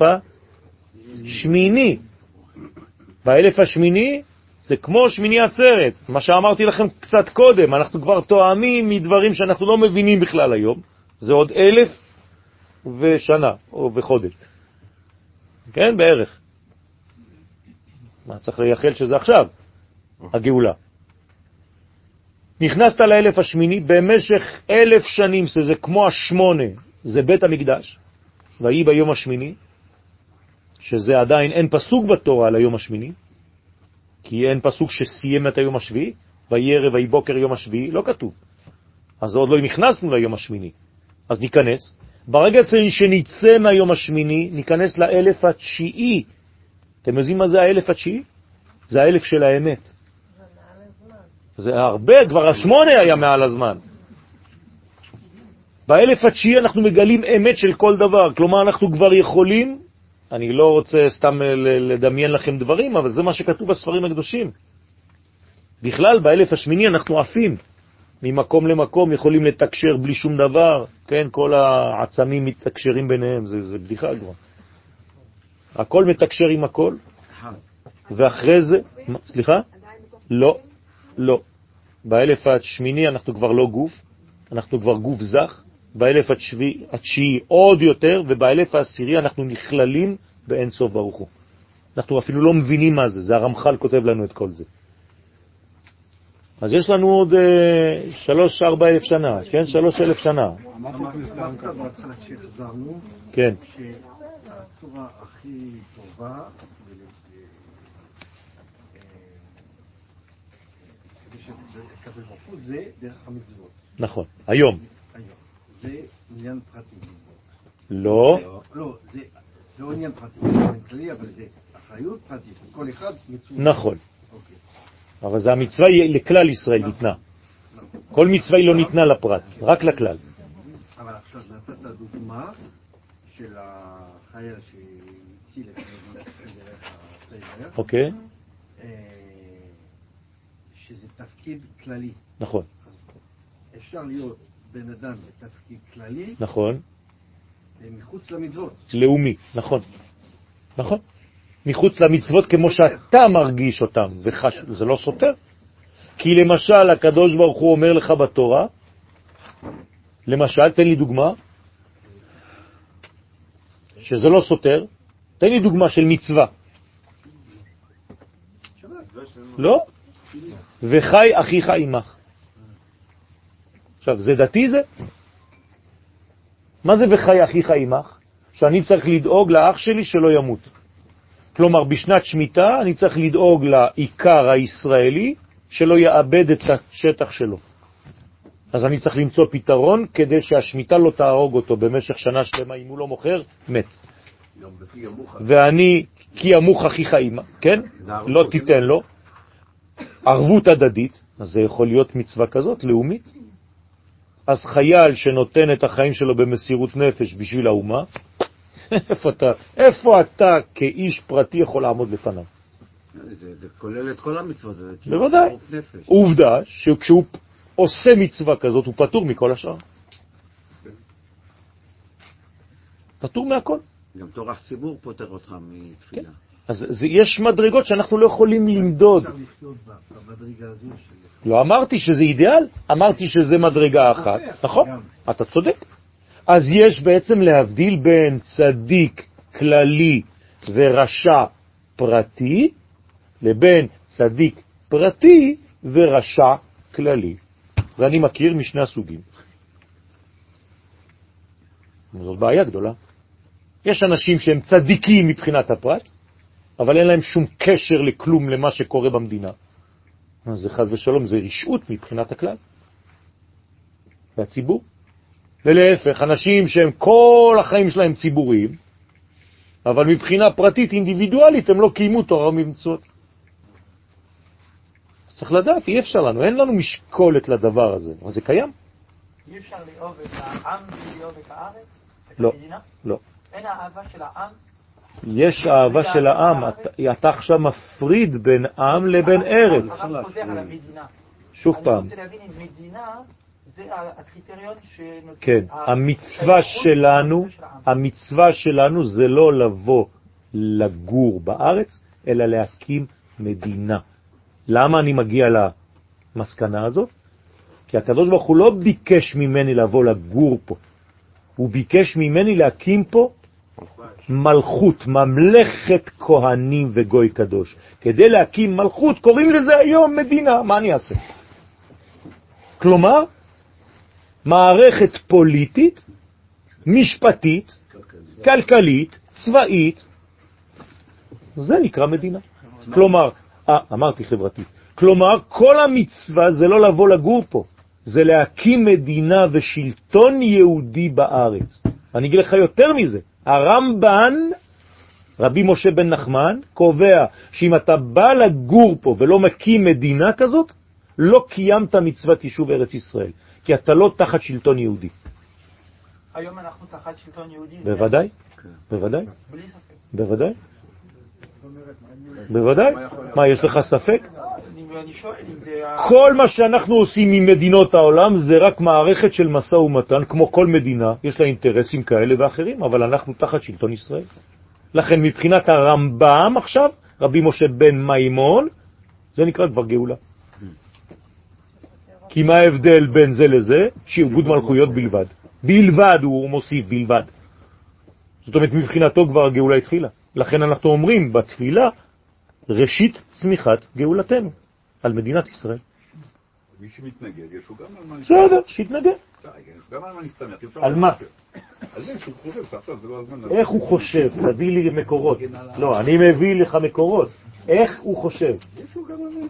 השמיני. באלף השמיני זה כמו שמיני עצרת, מה שאמרתי לכם קצת קודם, אנחנו כבר תואמים מדברים שאנחנו לא מבינים בכלל היום, זה עוד אלף ושנה, או וחודש. כן, בערך. מה, צריך לייחל שזה עכשיו, הגאולה. נכנסת לאלף השמיני, במשך אלף שנים, שזה כמו השמונה, זה בית המקדש, ויהי ביום השמיני, שזה עדיין אין פסוק בתורה על היום השמיני, כי אין פסוק שסיים את היום השביעי, ויהי ערב ויהי בוקר יום השביעי, לא כתוב. אז עוד לא נכנסנו ליום השמיני. אז ניכנס. ברגע שנצא מהיום השמיני, ניכנס לאלף התשיעי. אתם יודעים מה זה האלף התשיעי? זה האלף של האמת. זה הרבה, כבר השמונה היה מעל הזמן. באלף התשיעי אנחנו מגלים אמת של כל דבר, כלומר אנחנו כבר יכולים, אני לא רוצה סתם לדמיין לכם דברים, אבל זה מה שכתוב בספרים הקדושים. בכלל, באלף השמיני אנחנו עפים. ממקום למקום יכולים לתקשר בלי שום דבר, כן, כל העצמים מתקשרים ביניהם, זה, זה בדיחה כבר. הכל מתקשר עם הכל, ואחרי זה, סליחה? לא, לא. באלף השמיני אנחנו כבר לא גוף, אנחנו כבר גוף זך, באלף התשיעי, התשיעי עוד יותר, ובאלף העשירי אנחנו נכללים באין סוף ברוך הוא. אנחנו אפילו לא מבינים מה זה, זה הרמח"ל כותב לנו את כל זה. אז יש לנו עוד אה, שלוש, ארבע אלף שנה, כן? שלוש אלף שנה, אמרת בהתחלה כשהחזרנו, כן. שהצורה הכי טובה זה דרך המצוות. נכון, היום. היום. זה עניין פרטי. לא, לא, זה לא עניין פרטי, זה עניין כללי, אבל זה אחריות פרטית. כל אחד מצוות. נכון. אבל זה המצווה היא לכלל ישראל ניתנה. נכון. כל מצווה היא לא ניתנה לפרט, רק לכלל. אבל עכשיו נתת דוגמה של החייל שהציל את מדינת ישראל דרך הסייבר, אוקיי? אה, שזה תפקיד כללי. נכון, אפשר להיות בן אדם בתפקיד כללי נכון. אה, מחוץ למצוות. לאומי, נכון. נכון. מחוץ למצוות כמו שאתה מרגיש אותם וחש, זה לא סותר. כי למשל הקדוש ברוך הוא אומר לך בתורה, למשל, תן לי דוגמה, שזה לא סותר, תן לי דוגמה של מצווה. לא? וחי אחיך עמך. עכשיו, זה דתי זה? מה זה וחי אחיך עמך? שאני צריך לדאוג לאח שלי שלא ימות. כלומר, בשנת שמיטה אני צריך לדאוג לעיקר הישראלי שלא יאבד את השטח שלו. אז אני צריך למצוא פתרון כדי שהשמיטה לא תהרוג אותו במשך שנה שלמה, אם הוא לא מוכר, מת. ואני, כי ימוך אחיך אימא, כן? לא תיתן לו. ערבות הדדית, אז זה יכול להיות מצווה כזאת, לאומית. אז חייל שנותן את החיים שלו במסירות נפש בשביל האומה, איפה אתה, איפה אתה כאיש פרטי יכול לעמוד לפניו? זה זה כולל את כל המצוות. זה כאילו בוודאי. חירוף נפש. עובדה שכשהוא עושה מצווה כזאת, הוא פטור מכל השאר. פטור מהכל. גם תורך ציבור פוטר אותך מתפילה. אז זה, יש מדרגות שאנחנו לא יכולים למדוד. לא אמרתי שזה אידיאל, אמרתי שזה מדרגה אחת, נכון? אתה צודק. אז יש בעצם להבדיל בין צדיק כללי ורשע פרטי, לבין צדיק פרטי ורשע כללי. ואני מכיר משני הסוגים. זאת בעיה גדולה. יש אנשים שהם צדיקים מבחינת הפרט, אבל אין להם שום קשר לכלום למה שקורה במדינה. זה חז ושלום, זה רשעות מבחינת הכלל והציבור. ולהפך, אנשים שהם כל החיים שלהם ציבוריים, אבל מבחינה פרטית, אינדיבידואלית, הם לא קיימו תורה ומצוות. צריך לדעת, אי אפשר לנו, אין לנו משקולת לדבר הזה, אבל זה קיים. אי אפשר לאהוב את העם בלי לאהוב את הארץ? את לא, המדינה? לא. אין אהבה של העם? יש אהבה של העם, אתה, אתה עכשיו מפריד בין עם לבין ארץ. הרב חוזר על המדינה. שוב פעם, אני רוצה להבין אם מדינה זה הקריטריון שנותן... כן, המצווה שלנו. המצווה שלנו זה לא לבוא לגור בארץ, אלא להקים מדינה. למה אני מגיע למסקנה הזאת? כי הקדוש ברוך הוא לא ביקש ממני לבוא לגור פה, הוא ביקש ממני להקים פה מלכות, ממלכת כהנים וגוי קדוש. כדי להקים מלכות קוראים לזה היום מדינה, מה אני אעשה? כלומר, מערכת פוליטית, משפטית, כלכלית, צבאית, זה נקרא מדינה. כלומר, אה, אמרתי חברתית. כלומר, כל המצווה זה לא לבוא לגור פה, זה להקים מדינה ושלטון יהודי בארץ. אני אגיד לך יותר מזה, הרמב"ן, רבי משה בן נחמן, קובע שאם אתה בא לגור פה ולא מקים מדינה כזאת, לא קיימת מצוות יישוב ארץ ישראל, כי אתה לא תחת שלטון יהודי. היום אנחנו תחת שלטון יהודי. בוודאי, בוודאי, בלי ספק. בוודאי. בוודאי. מה, יש לך ספק? כל מה שאנחנו עושים עם מדינות העולם זה רק מערכת של משא ומתן, כמו כל מדינה, יש לה אינטרסים כאלה ואחרים, אבל אנחנו תחת שלטון ישראל. לכן מבחינת הרמב"ם עכשיו, רבי משה בן מימון, זה נקרא כבר גאולה. כי מה ההבדל בין זה לזה? שיעבוד מלכויות בלבד. בלבד, הוא מוסיף, בלבד. זאת אומרת, מבחינתו כבר הגאולה התחילה. לכן אנחנו אומרים בתפילה, ראשית צמיחת גאולתנו על מדינת ישראל. מי שמתנגד, יש לו גם על מה להסתמך. בסדר, שיתנגד. גם על מה על מה? על זה שהוא חושב שעכשיו זה לא הזמן. איך הוא חושב? תביא לי מקורות. לא, אני מביא לך מקורות. איך הוא חושב?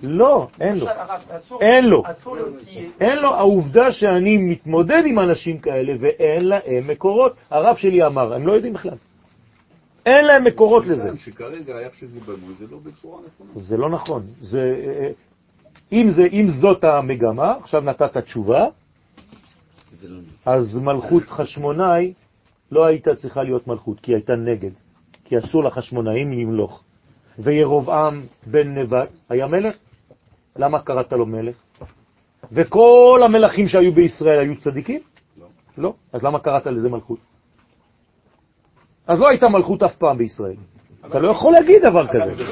לא, אין לו. אין לו. אין לו, העובדה שאני מתמודד עם אנשים כאלה ואין להם מקורות, הרב שלי אמר, הם לא יודעים בכלל. אין להם מקורות לזה. שכרגע איך שזה בנוי זה לא בצורה נכונה. זה לא נכון. אם, זה, אם זאת המגמה, עכשיו נתת תשובה, לא אז מלכות חשמונאי לא הייתה צריכה להיות מלכות, כי הייתה נגד, כי אסור לחשמונאים למלוך. וירובעם בן נבט היה מלך, למה קראת לו מלך? וכל המלכים שהיו בישראל היו צדיקים? לא. לא. אז למה קראת לזה מלכות? אז לא הייתה מלכות אף פעם בישראל. אתה לא יכול להגיד דבר כזה.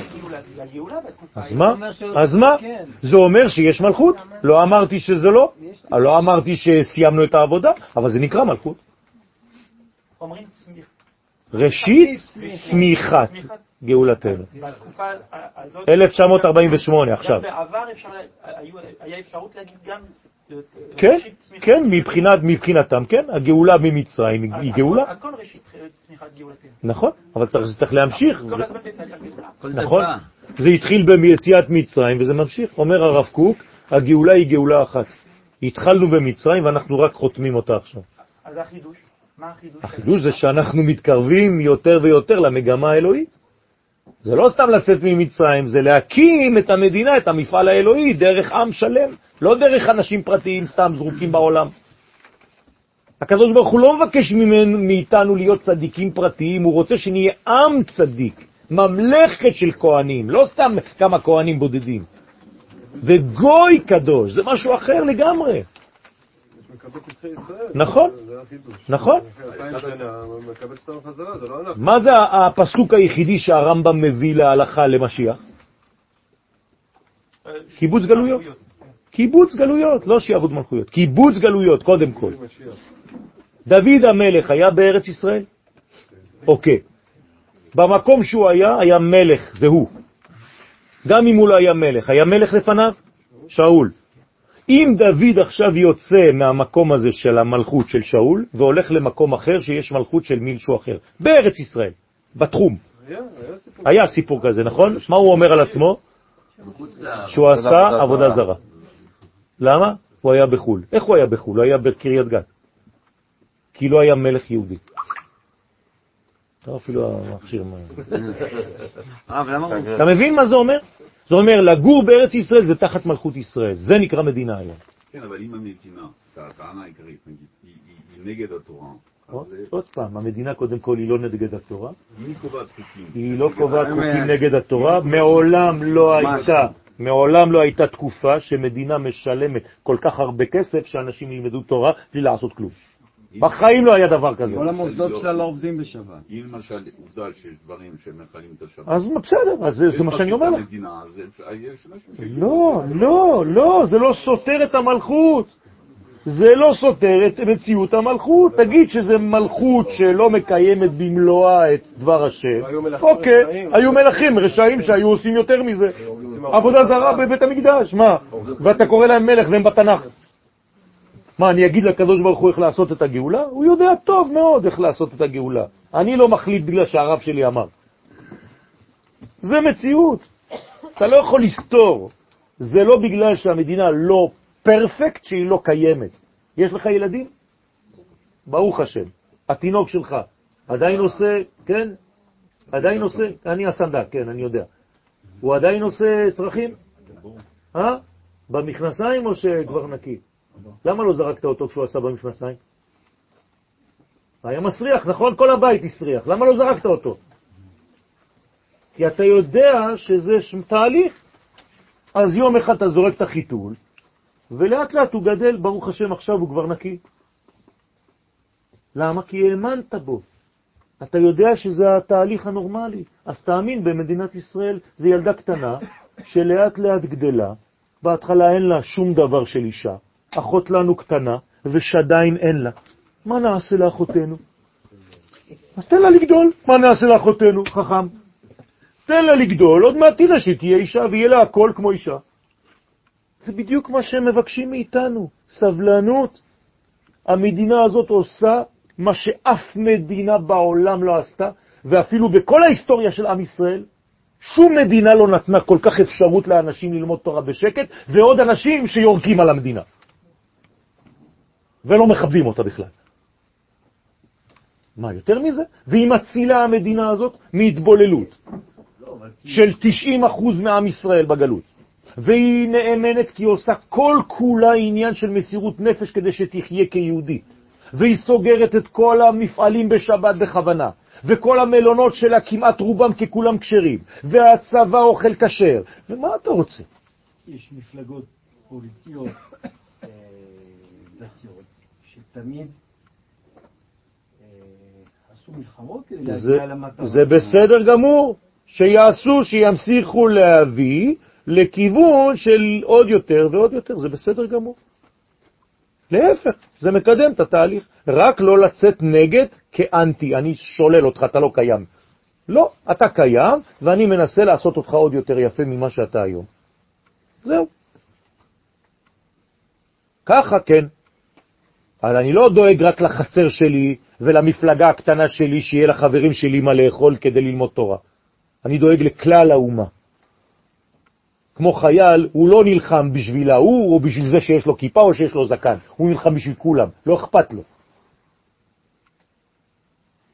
אז. מה? אז מה? זה אומר שיש מלכות. לא אמרתי שזה לא, לא אמרתי שסיימנו את העבודה, אבל זה נקרא מלכות. אומרים. ראשית צמיחת גאולתנו. בתקופה הזאת... 1948, עכשיו. בעבר היה אפשרות להגיד גם... אה, כן, כן. מבחינת, מבחינתם, כן, הגאולה ממצרים היא- גאולה. הכל ראשית אה, צמיחת גאולתנו. נכון, אבל צריך צריך להמשיך. נכון? זה התחיל ביציאת מצרים וזה ממשיך. אומר הרב קוק, הגאולה היא גאולה אחת. התחלנו במצרים ואנחנו רק חותמים אותה עכשיו. אז החידוש, מה החידוש? החידוש זה שאנחנו מתקרבים יותר ויותר למגמה האלוהית. זה לא סתם לצאת ממצרים, זה להקים את המדינה, את המפעל האלוהי, דרך עם שלם, לא דרך אנשים פרטיים סתם זרוקים בעולם. הקדוש ברוך הוא לא מבקש ממנו, מאיתנו להיות צדיקים פרטיים, הוא רוצה שנהיה עם צדיק, ממלכת של כהנים, לא סתם כמה כהנים בודדים. וגוי קדוש, זה משהו אחר לגמרי. נכון. נכון. לא. מה זה הפסוק היחידי שהרמב"ם מביא להלכה למשיח? אה, קיבוץ גלויות. קיבוץ גלויות, לא שיעבוד מלכויות. קיבוץ גלויות, קודם כל. דוד המלך היה בארץ ישראל? אוקיי. במקום שהוא היה, היה מלך, זה הוא. גם אם הוא לא היה מלך, היה מלך לפניו? שאול. אם דוד עכשיו יוצא מהמקום הזה של המלכות של שאול, והולך למקום אחר שיש מלכות של מישהו אחר, בארץ ישראל, בתחום. היה, היה סיפור. היה סיפור כזה, נכון? מה הוא אומר על עצמו? שהוא עשה עבודה זרה. למה? הוא היה בחו"ל. איך הוא היה בחו"ל? הוא היה בקריית גת. כי לא היה מלך יהודי. לא אפילו המכשיר... מה- אה. אתה מבין מה זה אומר? זה אומר, לגור בארץ ישראל זה תחת מלכות ישראל. זה נקרא מדינה היום. כן, אבל אם המדינה, הטענה העיקרית, נגיד, היא- נגד התורה, עוד- פעם, המדינה קודם כל היא לא נגד התורה, מי קובעת חוקים? היא לא קובעת חוקים נגד התורה, מעולם לא הייתה, מעולם לא הייתה תקופה שמדינה משלמת כל כך הרבה כסף שאנשים ילמדו תורה בלי לעשות כלום. בחיים לא היה דבר כזה. כל המוסדות שלה לא עובדים בשבת. אם למשל עובדה שיש דברים שמכלים את השבת. אז בסדר, אז זה- מה שאני אומר לך. ש- לא, לא, לא, זה לא סותר את המלכות. זה לא סותר את מציאות המלכות. תגיד שזה מלכות שלא מקיימת במלואה את דבר השם. אוקיי. היו מלכים רשעים שהיו עושים יותר מזה. עבודה זרה בבית המקדש, מה? ואתה קורא להם מלך והם בתנ"ך. מה, אני אגיד לקדוש ברוך הוא איך לעשות את הגאולה? הוא יודע טוב מאוד איך לעשות את הגאולה. אני לא מחליט בגלל שהרב שלי אמר. זה מציאות. אתה לא יכול לסתור. זה לא בגלל שהמדינה לא פרפקט שהיא לא קיימת. יש לך ילדים? ברוך השם. התינוק שלך עדיין עושה, כן? עדיין עושה, אני הסנדק, כן, אני יודע. הוא עדיין עושה צרכים? אה? במכנסיים או שכבר נקי? למה לא זרקת אותו כשהוא עשה במכנסיים? היה מסריח, נכון? כל הבית הסריח. למה לא זרקת אותו? כי אתה יודע שזה תהליך. אז יום אחד אתה זורק את החיתול, ולאט לאט הוא גדל, ברוך השם, עכשיו הוא כבר נקי. למה? כי האמנת בו. אתה יודע שזה התהליך הנורמלי. אז תאמין, במדינת ישראל זה ילדה קטנה שלאט לאט גדלה, בהתחלה אין לה שום דבר של אישה, אחות לנו קטנה ושדיים אין לה. מה נעשה לאחותנו? אז תן לה לגדול, מה נעשה לאחותנו, חכם? תן לה לגדול, עוד מעט תראה שהיא תהיה אישה ויהיה לה הכל כמו אישה. זה בדיוק מה שהם מבקשים מאיתנו, סבלנות. המדינה הזאת עושה מה שאף מדינה בעולם לא עשתה, ואפילו בכל ההיסטוריה של עם ישראל, שום מדינה לא נתנה כל כך אפשרות לאנשים ללמוד תורה בשקט, ועוד אנשים שיורקים על המדינה. ולא מכבדים אותה בכלל. מה, יותר מזה? והיא מצילה המדינה הזאת מהתבוללות של 90% מעם ישראל בגלות. והיא נאמנת כי היא עושה כל כולה עניין של מסירות נפש כדי שתחיה כיהודי. והיא סוגרת את כל המפעלים בשבת בכוונה. וכל המלונות שלה כמעט רובם ככולם כשרים. והצבא אוכל כשר. ומה אתה רוצה? יש מפלגות פוליטיות אה, דתיות שתמיד אה, עשו מלחמות כדי להגיע למטרה. זה בסדר גמור, שיעשו, שימשיכו להביא לכיוון של עוד יותר ועוד יותר, זה בסדר גמור. להפך, זה מקדם את התהליך. רק לא לצאת נגד כאנטי, אני שולל אותך, אתה לא קיים. לא, אתה קיים, ואני מנסה לעשות אותך עוד יותר יפה ממה שאתה היום. זהו. ככה, כן. אבל אני לא דואג רק לחצר שלי ולמפלגה הקטנה שלי, שיהיה לחברים שלי מה לאכול כדי ללמוד תורה. אני דואג לכלל האומה. כמו חייל, הוא לא נלחם בשביל ההוא או בשביל זה שיש לו כיפה או שיש לו זקן. הוא נלחם בשביל כולם, לא אכפת לו.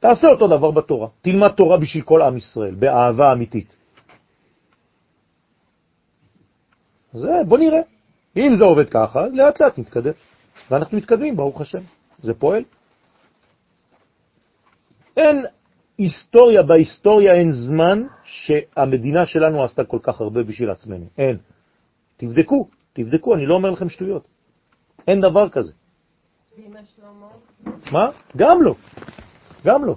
תעשה אותו דבר בתורה. תלמד תורה בשביל כל עם ישראל, באהבה אמיתית. זה, בוא נראה. אם זה עובד ככה, אז לאט לאט נתקדם. ואנחנו מתקדמים, ברוך השם. זה פועל. אין היסטוריה, בהיסטוריה אין זמן שהמדינה שלנו עשתה כל כך הרבה בשביל עצמנו. אין. תבדקו, תבדקו, אני לא אומר לכם שטויות. אין דבר כזה. מה? גם לא. גם לא.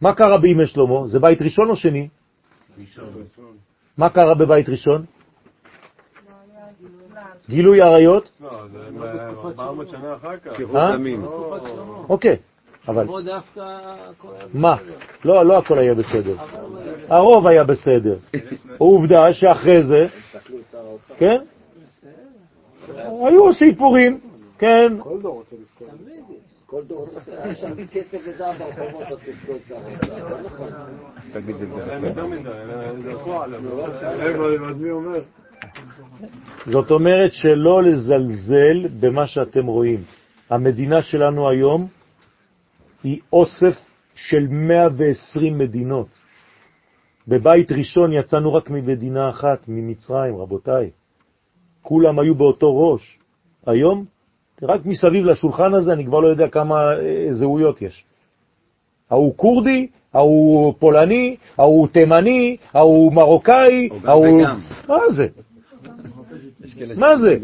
מה קרה בימי שלמה? זה בית ראשון או שני? מה קרה בבית ראשון? גילוי עריות? לא, זה 400 שנה אחר כך. אה? אוקיי, אבל מה? לא, לא הכל היה בסדר. הרוב היה בסדר. עובדה שאחרי זה, כן? היו סיפורים, כן, כל דור רוצה לזכור. כל דור היה שם כסף וזהב ברחובות, אז תזכור שר האוצר. נכון. תגיד את זה. זאת אומרת שלא לזלזל במה שאתם רואים. המדינה שלנו היום היא אוסף של 120 מדינות. בבית ראשון יצאנו רק ממדינה אחת, ממצרים, רבותיי. כולם היו באותו ראש. היום, רק מסביב לשולחן הזה, אני כבר לא יודע כמה אה, זהויות יש. ההוא קורדי, ההוא פולני, ההוא תימני, ההוא מרוקאי, ההוא... מה זה? מה זה?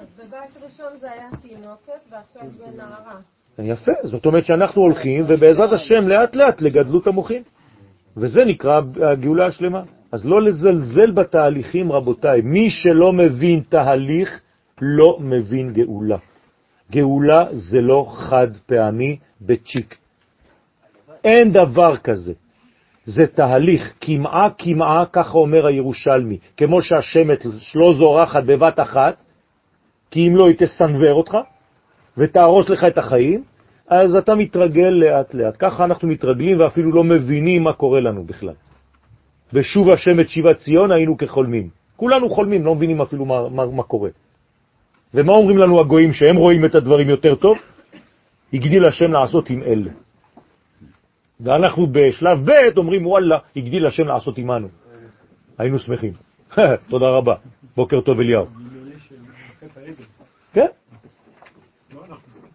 אז בבית ראשון זה היה תינוקת, ועכשיו זה נערה. יפה, זאת אומרת שאנחנו הולכים, ובעזרת השם לאט לאט לגדלות המוחים. וזה נקרא הגאולה השלמה. אז לא לזלזל בתהליכים, רבותיי. מי שלא מבין תהליך, לא מבין גאולה. גאולה זה לא חד פעמי בצ'יק. אין דבר כזה. זה תהליך, כמעה כמעה, ככה אומר הירושלמי. כמו שהשמט לא זורחת בבת אחת, כי אם לא היא תסנבר אותך, ותהרוס לך את החיים, אז אתה מתרגל לאט לאט. ככה אנחנו מתרגלים ואפילו לא מבינים מה קורה לנו בכלל. בשוב השם את שיבת ציון היינו כחולמים. כולנו חולמים, לא מבינים אפילו מה, מה, מה קורה. ומה אומרים לנו הגויים שהם רואים את הדברים יותר טוב? הגדיל השם לעשות עם אלה. ואנחנו בשלב ב' אומרים, וואלה, הגדיל השם לעשות עמנו. היינו שמחים. *laughs* תודה רבה. בוקר טוב אליהו. כן?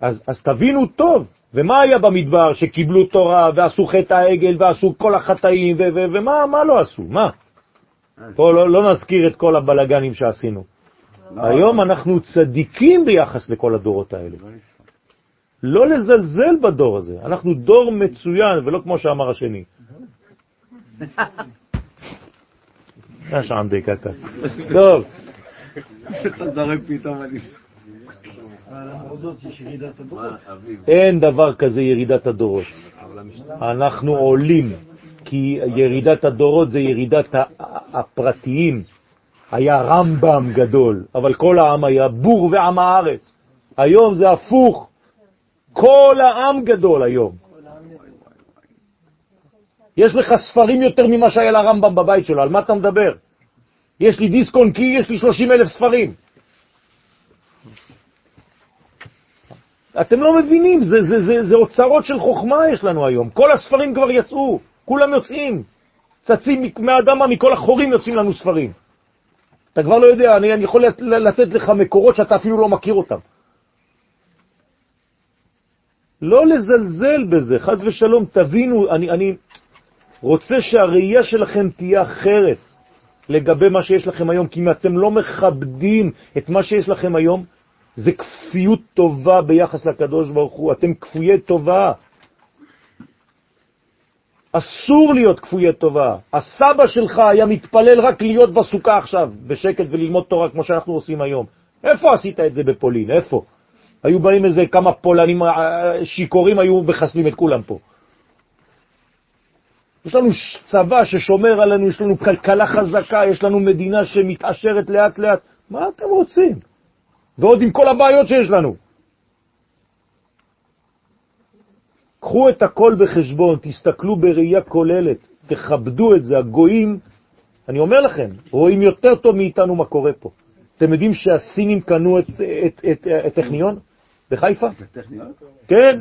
אז, אז תבינו טוב, ומה היה במדבר שקיבלו תורה ועשו חטא העגל ועשו כל החטאים, ו- ו- ומה מה לא עשו? מה? פה לא, לא נזכיר את כל הבלגנים שעשינו. היום אנחנו צדיקים ביחס לכל הדורות האלה. לא לזלזל בדור הזה, אנחנו דור מצוין, ולא כמו שאמר השני. טוב. על המורדות יש ירידת הדורות. אין דבר כזה ירידת הדורות. אנחנו עולים, כי ירידת הדורות זה ירידת הפרטיים. היה רמב"ם גדול, אבל כל העם היה בור ועם הארץ. היום זה הפוך. כל העם גדול היום. יש לך ספרים יותר ממה שהיה לרמב"ם בבית שלו, על מה אתה מדבר? יש לי דיסק און קי, יש לי 30 אלף ספרים. אתם לא מבינים, זה, זה, זה, זה אוצרות של חוכמה יש לנו היום. כל הספרים כבר יצאו, כולם יוצאים. צצים מהאדמה, מכל החורים יוצאים לנו ספרים. אתה כבר לא יודע, אני, אני יכול לת- לתת לך מקורות שאתה אפילו לא מכיר אותם. לא לזלזל בזה, חז ושלום, תבינו, אני, אני רוצה שהראייה שלכם תהיה אחרת לגבי מה שיש לכם היום, כי אם אתם לא מכבדים את מה שיש לכם היום, זה כפיות טובה ביחס לקדוש ברוך הוא, אתם כפויי טובה. אסור להיות כפויי טובה. הסבא שלך היה מתפלל רק להיות בסוכה עכשיו, בשקט וללמוד תורה כמו שאנחנו עושים היום. איפה עשית את זה בפולין? איפה? היו באים איזה כמה פולנים אה, שיכורים, היו מחסלים את כולם פה. יש לנו צבא ששומר עלינו, יש לנו כלכלה חזקה, יש לנו מדינה שמתעשרת לאט לאט. מה אתם רוצים? ועוד עם כל הבעיות שיש לנו. קחו את הכל בחשבון, תסתכלו בראייה כוללת, תכבדו את זה. הגויים, אני אומר לכם, רואים יותר טוב מאיתנו מה קורה פה. אתם יודעים שהסינים קנו את, את, את, את טכניון בחיפה? טכניון? כן.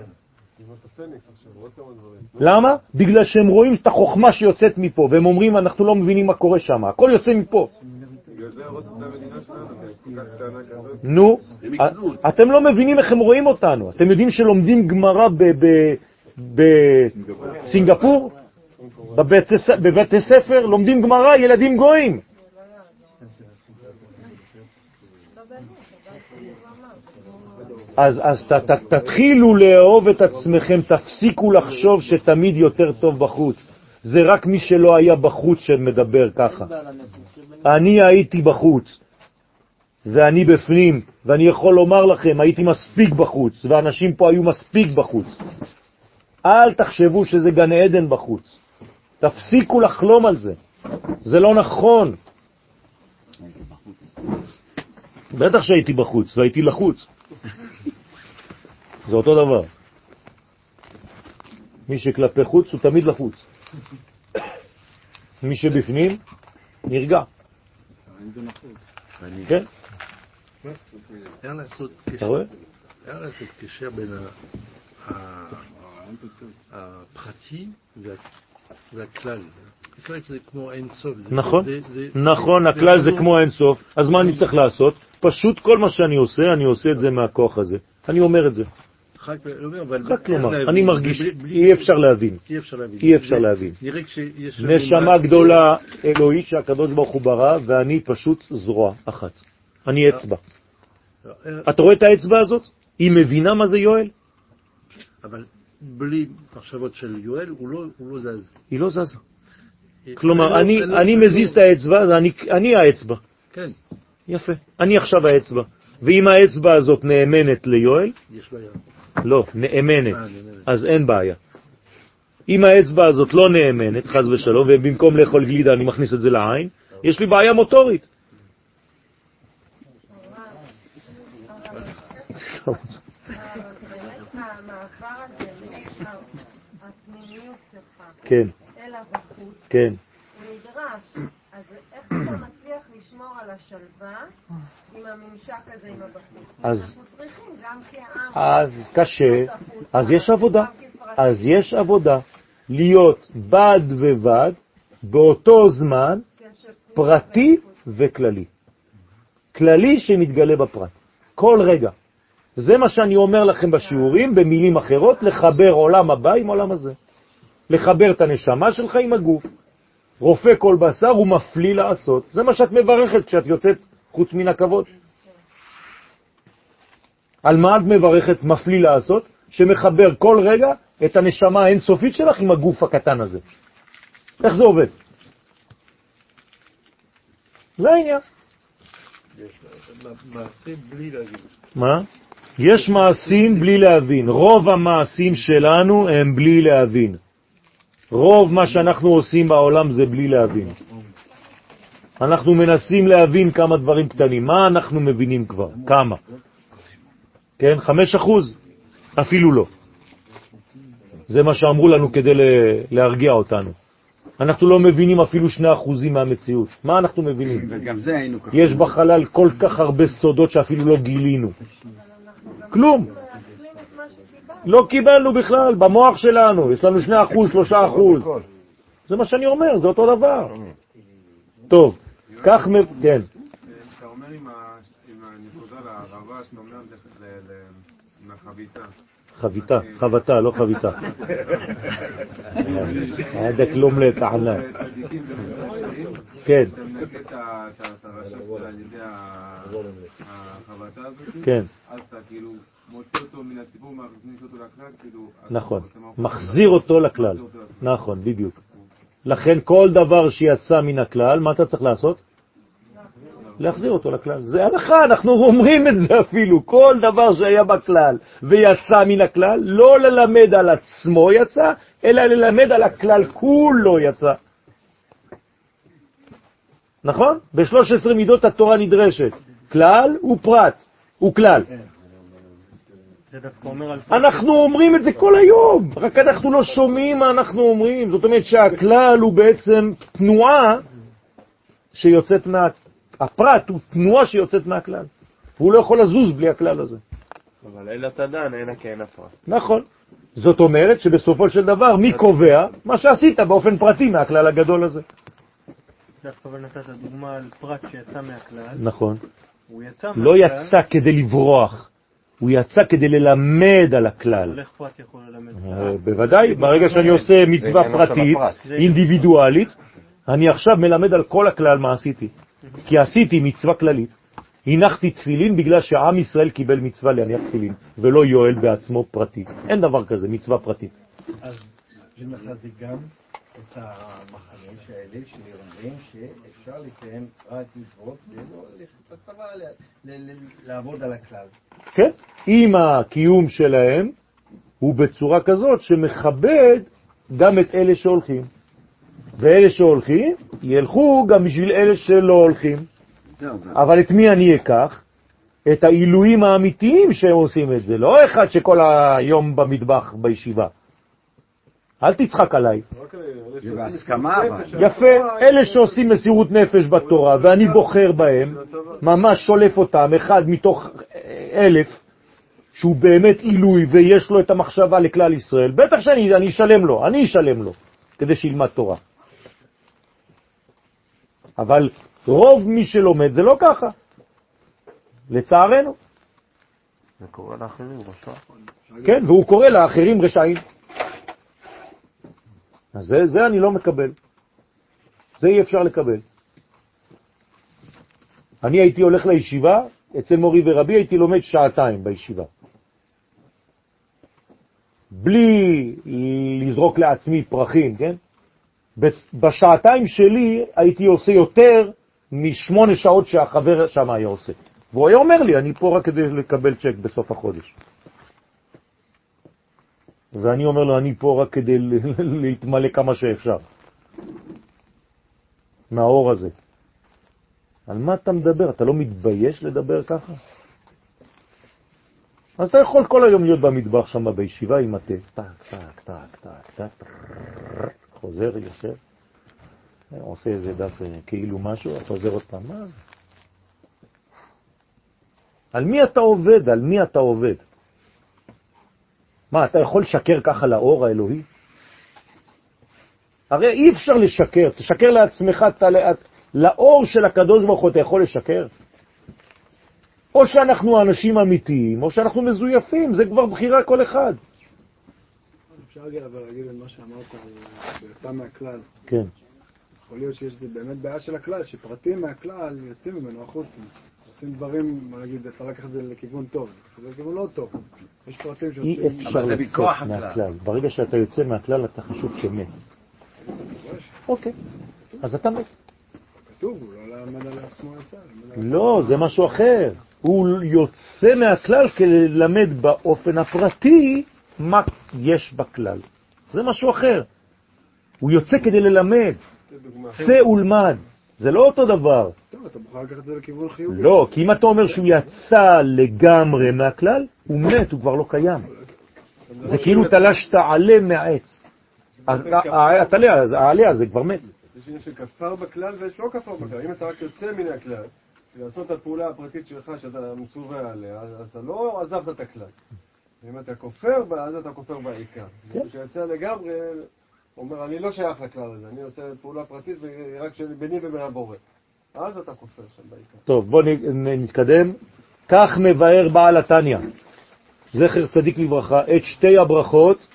למה? בגלל שהם רואים את החוכמה שיוצאת מפה, והם אומרים, אנחנו לא מבינים מה קורה שם, הכל יוצא מפה. נו. אתם לא מבינים איך הם רואים אותנו. אתם יודעים שלומדים גמרא ב- ב- בסינגפור? בבית בבתי ספר לומדים גמרא, ילדים גויים. אז, אז ת, ת, תתחילו לאהוב את עצמכם, תפסיקו לחשוב שתמיד יותר טוב בחוץ. זה רק מי שלא היה בחוץ שמדבר ככה. אני הייתי בחוץ. ואני בפנים, ואני יכול לומר לכם, הייתי מספיק בחוץ, ואנשים פה היו מספיק בחוץ. אל תחשבו שזה גן עדן בחוץ. תפסיקו לחלום על זה. זה לא נכון. בטח שהייתי בחוץ, והייתי לחוץ. זה אותו דבר. מי שכלפי חוץ הוא תמיד לחוץ. מי שבפנים נרגע. כן, לעשות אתה רואה? היה לעשות קשר בין הפרטי וה- והכלל. הכלל זה כמו אין סוף. זה- נכון, נכון, הכלל זה- כמו אינסוף, אז מה אני צריך לעשות? פשוט כל מה שאני עושה, אני עושה את זה מהכוח הזה. אני אומר את זה, רק לומר. אני מרגיש, אי אפשר להבין, אי אפשר להבין. נשמה גדולה אלוהית שהקדוש ברוך הוא ברא, ואני פשוט זרוע אחת. אני אצבע. אתה רואה את האצבע הזאת? היא מבינה מה זה יואל? אבל בלי מחשבות של יואל, הוא לא- לא זז. היא לא זזה. לא- כלומר, אני, לא- לא- מזיז את האצבע, אני, האצבע. כן, יפה. אני עכשיו האצבע. ואם האצבע הזאת נאמנת ליואל, יש בעיה. לא, נאמנת. אז אין בעיה. אם האצבע הזאת לא נאמנת, חז ושלום, ובמקום לאכול גלידה אני מכניס את זה לעין, יש לי בעיה מוטורית. *laughs* כן, כן. לשמור על השלווה עם הממשק הזה עם הבחוץ? אז- אנחנו צריכים גם כעם. אז קשה, אז יש עבודה. אז יש עבודה. להיות בד ובד באותו זמן פרטי. וכללי. כללי שמתגלה בפרט. כל רגע. זה מה שאני אומר לכם בשיעורים, במילים אחרות, לחבר עולם הבא עם עולם הזה. לחבר את הנשמה שלך עם הגוף. רופא כל בשר ומפליא לעשות. זה מה שאת מברכת כשאת יוצאת חוץ מן הכבוד. על מה את מברכת מפליא לעשות? שמחבר כל רגע את הנשמה האינסופית שלך עם הגוף הקטן הזה. איך זה עובד? זה העניין. מה? יש מעשים בלי להבין. רוב המעשים שלנו הם בלי להבין. רוב מה שאנחנו עושים בעולם זה בלי להבין. אנחנו מנסים להבין כמה דברים קטנים. מה אנחנו מבינים כבר? כמה? כן? חמש אחוז? אפילו לא. זה מה שאמרו לנו כדי להרגיע אותנו. אנחנו לא מבינים אפילו שני אחוזים מהמציאות. מה אנחנו מבינים? וגם זה היינו ככה. יש בחלל כל כך הרבה סודות שאפילו לא גילינו. כלום. להשלים את מה שקיבלנו. לא קיבלנו בכלל, במוח שלנו, יש לנו 2%, 3%. זה מה שאני אומר, זה אותו דבר. טוב, כך, כן. אתה אומר עם הנקודה לערבה, שאתה אומר לחביתה. חביתה, חבטה, לא חביתה. עדה כלום לטענה. כן. כן. מוציא אותו מן הציבור, מכניס אותו לכלל, כאילו... נכון. מחזיר אותו לכלל. מחזיר אותו לכלל. נכון, בדיוק. לכן כל דבר שיצא מן הכלל, מה אתה צריך לעשות? להחזיר אותו לכלל. זה הלכה, אנחנו אומרים את זה אפילו. כל דבר שהיה בכלל ויצא מן הכלל, לא ללמד על עצמו יצא, אלא ללמד על הכלל כולו יצא. נכון? ב-13 מידות התורה נדרשת. כלל ופרט, וכלל. זה דווקא אומר על אנחנו אומרים את זה כל היום, רק אנחנו לא שומעים מה אנחנו אומרים. זאת אומרת שהכלל הוא בעצם תנועה שיוצאת מה... הפרט הוא תנועה שיוצאת מהכלל. והוא לא יכול לזוז בלי הכלל הזה. אבל אלא תדן, אלא כן הפרט. נכון. זאת אומרת שבסופו של דבר, מי קובע? מה שעשית באופן פרטי מהכלל הגדול הזה. דווקא אבל נתת דוגמה על פרט שיצא מהכלל, נכון. הוא יצא לא מהכלל, יצא כדי לברוח, הוא יצא כדי ללמד על הכלל. אה, בוודאי, ברגע שאני עושה מצווה פרטית. אינדיבידואלית, אני עכשיו מלמד על כל הכלל מה עשיתי. כי עשיתי מצווה כללית. הנחתי תפילין בגלל שעם ישראל קיבל מצווה להניח תפילין, ולא יואל בעצמו פרטי. אין דבר כזה, מצווה פרטית. אז זה גם את המחנה האלה שאומרים שאפשר לקיים רק מצוות ולא ללכת לצבא, לעבוד על הכלל. כן? אם הקיום שלהם הוא בצורה כזאת שמכבד גם את אלה שהולכים. ואלה שהולכים, ילכו גם בשביל אלה שלא הולכים. אבל את מי אני אקח? את העילויים האמיתיים שהם עושים את זה, לא אחד שכל היום במטבח בישיבה. אל תצחק עליי. יפה, אלה שעושים מסירות נפש בתורה, ואני בוחר בהם, ממש שולף אותם, אחד מתוך אלף, שהוא באמת עילוי ויש לו את המחשבה לכלל ישראל, בטח שאני אני אשלם לו, אני אשלם לו, כדי שילמד תורה. אבל רוב מי שלומד זה לא ככה, לצערנו. זה קורה לאחרים, רשע. כן, והוא קורא לאחרים רשעים. אז זה, זה אני לא מקבל. זה אי אפשר לקבל. אני הייתי הולך לישיבה, אצל מורי ורבי הייתי לומד שעתיים בישיבה. בלי לזרוק לעצמי פרחים, כן? בשעתיים שלי הייתי עושה יותר משמונה שעות שהחבר שם היה עושה. והוא היה אומר לי, אני פה רק כדי לקבל צ'ק בסוף החודש. ואני אומר לו, אני פה רק כדי להתמלא כמה שאפשר מהאור הזה. על מה אתה מדבר? אתה לא מתבייש לדבר ככה? אז אתה יכול כל היום להיות במטבח שם בישיבה עם התה. טק, טק, טק, טק, טק, חוזר, יושב, עושה איזה דף אה, כאילו משהו, חוזר עוד פעם. על מי אתה עובד? על מי אתה עובד? מה, אתה יכול לשקר ככה לאור האלוהי? הרי אי אפשר לשקר, תשקר לעצמך, אתה, לאור של הקדוש ברוך הוא אתה יכול לשקר? או שאנחנו אנשים אמיתיים, או שאנחנו מזויפים, זה כבר בחירה כל אחד. אפשר להגיע אבל להגיד את מה שאמרת על יצא מהכלל. כן. יכול להיות שיש באמת בעיה של הכלל, שפרטים מהכלל יוצאים ממנו החוצה. עושים דברים, מה נגיד, אפשר לקחת את זה לכיוון טוב, זה לכיוון לא טוב. יש פרטים אי שעושים... אפשר לצאת מהכלל. ברגע שאתה יוצא מהכלל אתה חשוב כמת. אוקיי, אז אתה מת. כתוב, הוא לא למד על עצמו יצא. לא, זה משהו אחר. הוא יוצא מהכלל כדי ללמד באופן הפרטי מה יש בכלל. זה משהו אחר. הוא יוצא כדי ללמד. צא ולמד. זה לא אותו דבר. טוב, אתה בוחר לקחת את זה לכיוון חיובי. לא, כי אם אתה אומר שהוא יצא לגמרי מהכלל, הוא מת, הוא כבר לא קיים. זה כאילו תלשת עלה מהעץ. הטלה, העלה הזה כבר מת. יש עניין של כפר בכלל ויש לא כפר בכלל. אם אתה רק יוצא מן הכלל, לעשות את הפעולה הפרטית שלך שאתה מצווה עליה, אז אתה לא עזבת את הכלל. אם אתה כופר בה, אז אתה כופר בעיקר. כן. כשיוצא לגמרי, הוא אומר, אני לא שייך לכלל הזה, אני עושה פעולה פרטית רק ביני ובין הבורא. אז אתה כופר שם בעיקר. טוב, בואו נתקדם. כך מבאר בעל התניא, זכר צדיק לברכה, את שתי הברכות,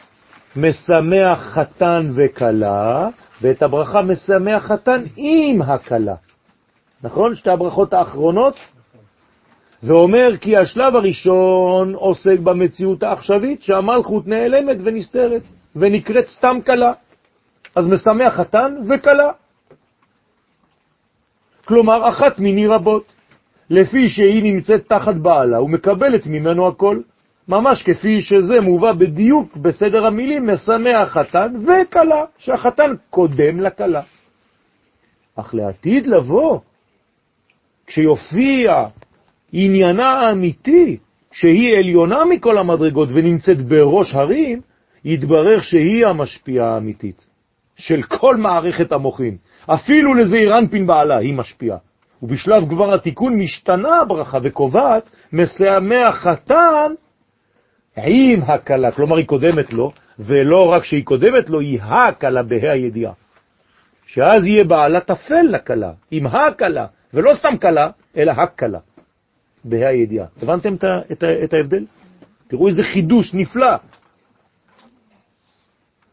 משמח חתן וכלה, ואת הברכה משמח חתן עם הכלה. נכון? שתי הברכות האחרונות. ואומר כי השלב הראשון עוסק במציאות העכשווית, שהמלכות נעלמת ונסתרת, ונקראת סתם כלה. אז משמח חתן וכלה. כלומר, אחת מיני רבות. לפי שהיא נמצאת תחת בעלה ומקבלת ממנו הכל. ממש כפי שזה מובא בדיוק בסדר המילים, משמח חתן וכלה, שהחתן קודם לכלה. אך לעתיד לבוא, כשיופיע עניינה האמיתי, שהיא עליונה מכל המדרגות ונמצאת בראש הרים, יתברר שהיא המשפיעה האמיתית של כל מערכת המוחים. אפילו לזעיר אנפין בעלה היא משפיעה. ובשלב כבר התיקון משתנה הברכה וקובעת, משמח חתן עם הקלה, כלומר היא קודמת לו, ולא רק שהיא קודמת לו, היא הקלה בה"א הידיעה. שאז יהיה בעלה תפל לקלה, עם הקלה, ולא סתם קלה, אלא הקלה, בה"א הידיעה. הבנתם את, את ההבדל? תראו איזה חידוש נפלא.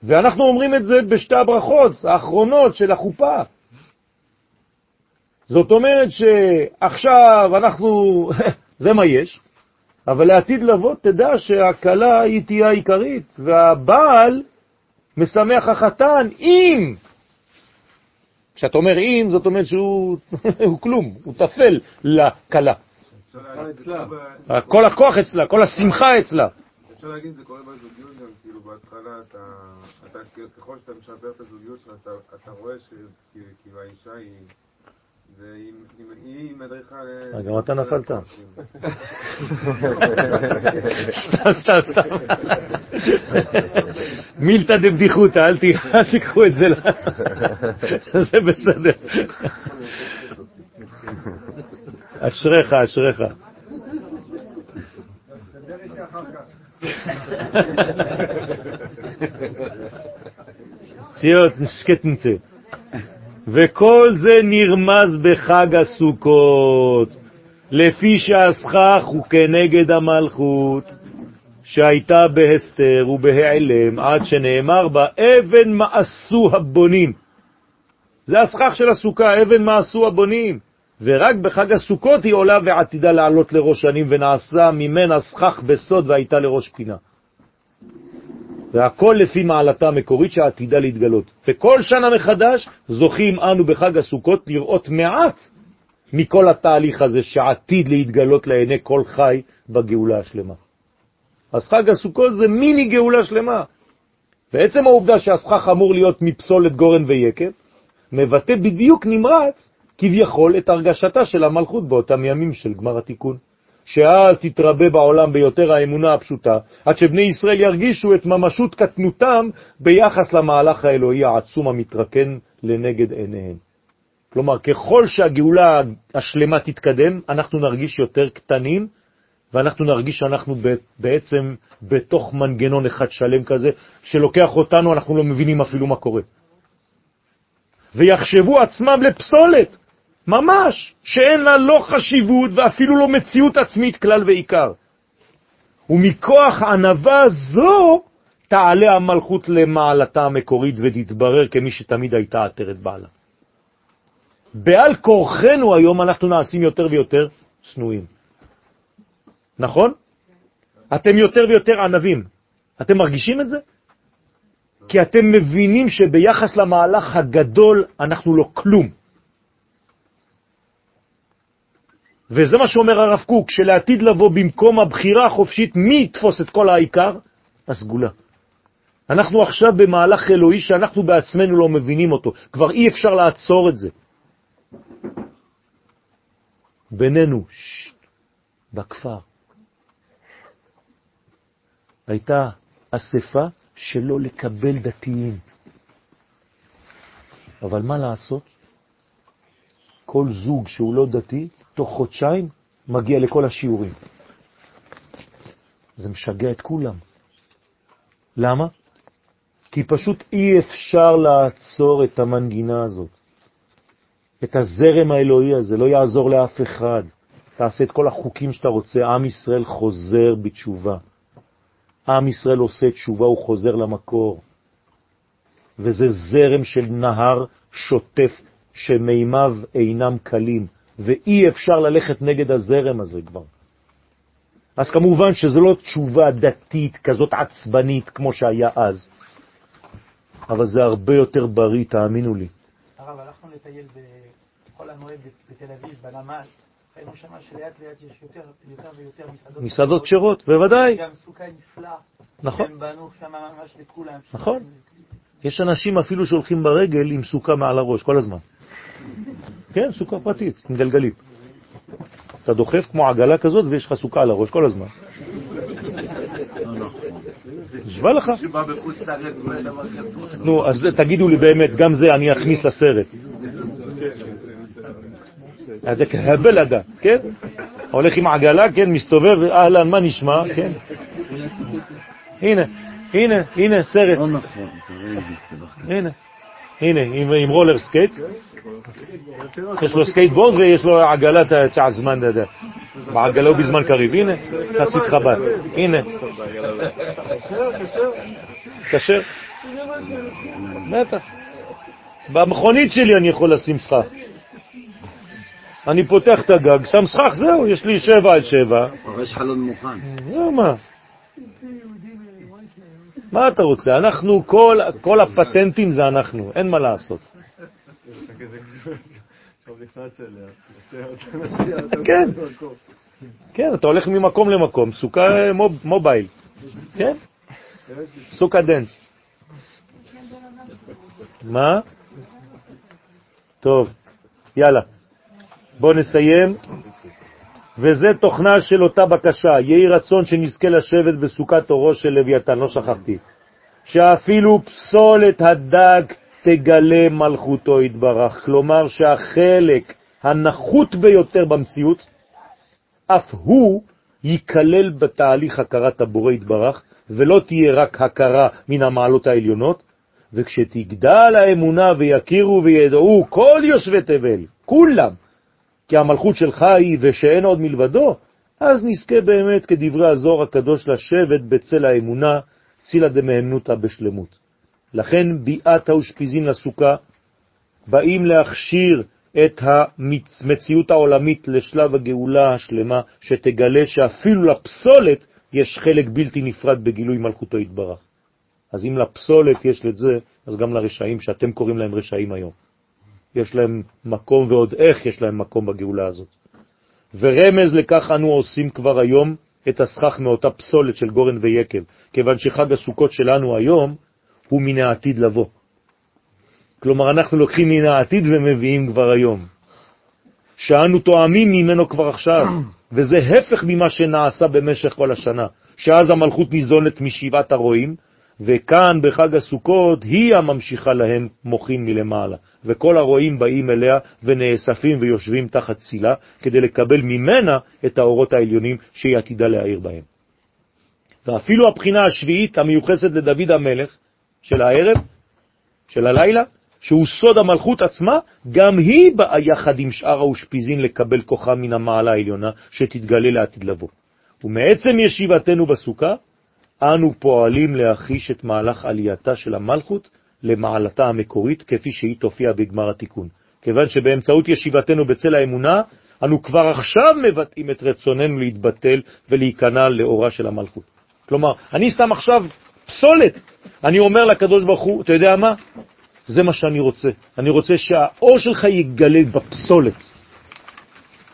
ואנחנו אומרים את זה בשתי הברכות האחרונות של החופה. זאת אומרת שעכשיו אנחנו, *laughs* זה מה יש, אבל לעתיד לבוא תדע שהקלה היא תהיה העיקרית, והבעל משמח החתן אם. כשאתה אומר אם, זאת אומרת שהוא *laughs* הוא כלום, הוא טפל לכלה. כל הכוח אצלה, כל השמחה אצלה. אפשר להגיד, זה קורה בזוגיות גם, כאילו בהתחלה אתה, אתה ככל שאתה משפר את הזוגיות שלך, אתה, אתה רואה שכאילו האישה היא... היא מדריכה... אה, גם אתה נפלת. סתם, סתם, סתם. מילתא דבדיחותא, אל תיקחו את זה, *laughs* זה בסדר. אשריך, אשריך. *laughs* ציוט, שקטנצה. וכל זה נרמז בחג הסוכות, לפי שהסכך הוא כנגד המלכות, שהייתה בהסתר ובהעלם, עד שנאמר בה, אבן מעשו הבונים. זה הסכך של הסוכה, אבן מעשו הבונים. ורק בחג הסוכות היא עולה ועתידה לעלות לראש שנים, ונעשה ממנה סכך בסוד והייתה לראש פינה. והכל לפי מעלתה המקורית שעתידה להתגלות. וכל שנה מחדש זוכים אנו בחג הסוכות לראות מעט מכל התהליך הזה שעתיד להתגלות לעיני כל חי בגאולה השלמה. אז חג הסוכות זה מיני גאולה שלמה. ועצם העובדה שהסכך אמור להיות מפסולת גורן ויקב, מבטא בדיוק נמרץ כביכול את הרגשתה של המלכות באותם ימים של גמר התיקון. שאז תתרבה בעולם ביותר האמונה הפשוטה, עד שבני ישראל ירגישו את ממשות קטנותם ביחס למהלך האלוהי העצום המתרקן לנגד עיניהם. כלומר, ככל שהגאולה השלמה תתקדם, אנחנו נרגיש יותר קטנים, ואנחנו נרגיש שאנחנו בעצם בתוך מנגנון אחד שלם כזה, שלוקח אותנו, אנחנו לא מבינים אפילו מה קורה. ויחשבו עצמם לפסולת, ממש, שאין לה לא חשיבות ואפילו לא מציאות עצמית כלל ועיקר. ומכוח ענבה זו תעלה המלכות למעלתה המקורית ותתברר כמי שתמיד הייתה עטרת בעלה. בעל כורחנו היום אנחנו נעשים יותר ויותר צנועים. נכון? אתם יותר ויותר ענבים. אתם מרגישים את זה? כי אתם מבינים שביחס למהלך הגדול אנחנו לא כלום. וזה מה שאומר הרב קוק, שלעתיד לבוא במקום הבחירה החופשית, מי יתפוס את כל העיקר? הסגולה. אנחנו עכשיו במהלך אלוהי שאנחנו בעצמנו לא מבינים אותו. כבר אי אפשר לעצור את זה. בינינו, שט, בכפר, הייתה אספה שלא לקבל דתיים. אבל מה לעשות? כל זוג שהוא לא דתי, תוך חודשיים מגיע לכל השיעורים. זה משגע את כולם. למה? כי פשוט אי אפשר לעצור את המנגינה הזאת, את הזרם האלוהי הזה, לא יעזור לאף אחד. תעשה את כל החוקים שאתה רוצה, עם ישראל חוזר בתשובה. עם ישראל עושה תשובה, הוא חוזר למקור. וזה זרם של נהר שוטף שמימיו אינם קלים. ואי אפשר ללכת נגד הזרם הזה כבר. אז כמובן שזה לא תשובה דתית כזאת עצבנית כמו שהיה אז, אבל זה הרבה יותר בריא, תאמינו לי. הרב, הלכנו לטייל בכל המועד בתל אביב, בנמל, ראינו שם שלאט לאט יש יותר, יותר ויותר מסעדות. מסעדות כשרות, בוודאי. גם סוכה נפלא. נכון. הם בנו שם ממש לכולם. נכון. יש אנשים אפילו שהולכים ברגל עם סוכה מעל הראש כל הזמן. כן, סוכה פרטית, עם גלגלים. אתה דוחף כמו עגלה כזאת ויש לך סוכה על הראש כל הזמן. נשבע לך. נו, אז תגידו לי באמת, גם זה אני אכניס לסרט. אז זה כהבלדה, כן? הולך עם עגלה, כן, מסתובב, אהלן, מה נשמע, כן? הנה, הנה, הנה, סרט. הנה, הנה, עם רולר סקייט. יש לו סקייטבורד ויש לו עגלת צע זמן, בעגלה הוא בזמן קריב. הנה, חסיד חב"ד. הנה. כשר? בטח. במכונית שלי אני יכול לשים סכך. אני פותח את הגג, שם סכך, זהו, יש לי שבע על שבע. יש חלון מוכן. זהו מה. מה אתה רוצה? אנחנו, כל, כל הפטנטים זה אנחנו, אין מה לעשות. כן, כן, אתה הולך ממקום למקום, סוכה מוב, מובייל, כן? סוכה דנס. מה? טוב, יאללה. בואו נסיים. וזה תוכנה של אותה בקשה, יהי רצון שנזכה לשבת בסוכת אורו של לוויתן, לא שכחתי, שאפילו פסולת הדג תגלה מלכותו יתברך, כלומר שהחלק הנחות ביותר במציאות, אף הוא ייכלל בתהליך הכרת הבורא יתברך, ולא תהיה רק הכרה מן המעלות העליונות, וכשתגדל האמונה ויכירו וידעו כל יושבי תבל, כולם, כי המלכות שלך היא ושאין עוד מלבדו, אז נזכה באמת כדברי הזוהר הקדוש לשבת בצל האמונה, צילה דמהנותא בשלמות. לכן ביאת האושפיזין לסוכה באים להכשיר את המציאות העולמית לשלב הגאולה השלמה, שתגלה שאפילו לפסולת יש חלק בלתי נפרד בגילוי מלכותו יתברך. אז אם לפסולת יש את זה, אז גם לרשעים, שאתם קוראים להם רשעים היום. יש להם מקום ועוד איך יש להם מקום בגאולה הזאת. ורמז לכך אנו עושים כבר היום את הסכך מאותה פסולת של גורן ויקב, כיוון שחג הסוכות שלנו היום הוא מן העתיד לבוא. כלומר, אנחנו לוקחים מן העתיד ומביאים כבר היום, שאנו תואמים ממנו כבר עכשיו, וזה הפך ממה שנעשה במשך כל השנה, שאז המלכות ניזונת משבעת הרועים, וכאן בחג הסוכות היא הממשיכה להם מוחין מלמעלה, וכל הרועים באים אליה ונאספים ויושבים תחת צילה, כדי לקבל ממנה את האורות העליונים שהיא עתידה להעיר בהם. ואפילו הבחינה השביעית המיוחסת לדוד המלך של הערב, של הלילה, שהוא סוד המלכות עצמה, גם היא באה יחד עם שאר האושפיזין לקבל כוחה מן המעלה העליונה שתתגלה לעתיד לבוא. ומעצם ישיבתנו בסוכה, אנו פועלים להחיש את מהלך עלייתה של המלכות למעלתה המקורית, כפי שהיא תופיע בגמר התיקון. כיוון שבאמצעות ישיבתנו בצל האמונה, אנו כבר עכשיו מבטאים את רצוננו להתבטל ולהיכנע לאורה של המלכות. כלומר, אני שם עכשיו פסולת, אני אומר לקדוש ברוך הוא, אתה יודע מה? זה מה שאני רוצה. אני רוצה שהאור שלך יגלה בפסולת.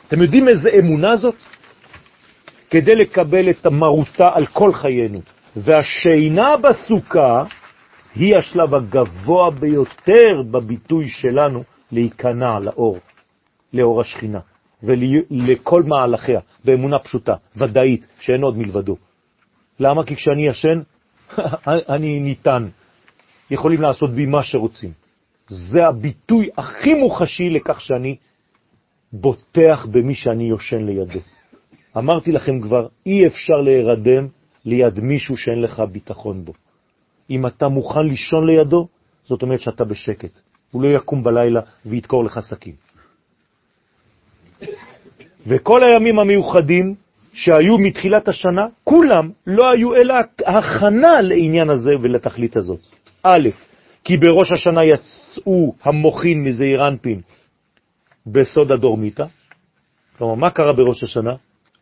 אתם יודעים איזה אמונה זאת? כדי לקבל את המרותה על כל חיינו. והשינה בסוכה היא השלב הגבוה ביותר בביטוי שלנו להיכנע לאור, לאור השכינה, ולכל מהלכיה, באמונה פשוטה, ודאית, שאין עוד מלבדו. למה? כי כשאני ישן, *laughs* אני ניתן. יכולים לעשות בי מה שרוצים. זה הביטוי הכי מוחשי לכך שאני בוטח במי שאני יושן לידו. אמרתי לכם כבר, אי אפשר להירדם ליד מישהו שאין לך ביטחון בו. אם אתה מוכן לישון לידו, זאת אומרת שאתה בשקט. הוא לא יקום בלילה ויתקור לך סכין. וכל הימים המיוחדים שהיו מתחילת השנה, כולם לא היו אלא הכנה לעניין הזה ולתכלית הזאת. א', כי בראש השנה יצאו המוחין מזעיר אנפין בסוד הדורמיתא. כלומר, מה קרה בראש השנה?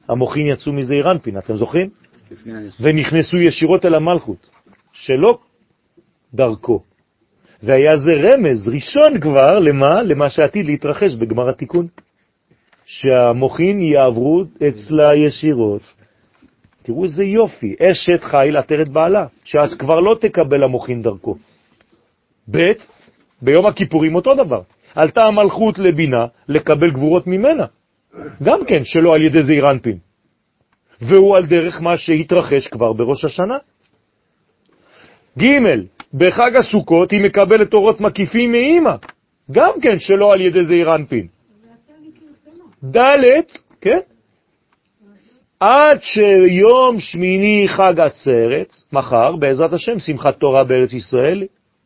המוחין יצאו מזעיר אנפין, אתם זוכרים? ונכנסו ישירות אל המלכות, שלא דרכו. והיה זה רמז ראשון כבר, למה? למה שעתיד להתרחש בגמר התיקון. שהמוחין יעברו אצלה ישירות. תראו איזה יופי, אשת חיל עטרת בעלה, שאז כבר לא תקבל המוחין דרכו. ב', ביום הכיפורים אותו דבר. עלתה המלכות לבינה לקבל גבורות ממנה, גם כן שלא על ידי זעיר אנפין. והוא על דרך מה שהתרחש כבר בראש השנה. ג' בחג הסוכות היא מקבלת אורות מקיפים מאימא, גם כן שלא על ידי זעיר. ד', כן? עד שיום שמיני חג עצרת, מחר, בעזרת השם, שמחת תורה בארץ ישראל,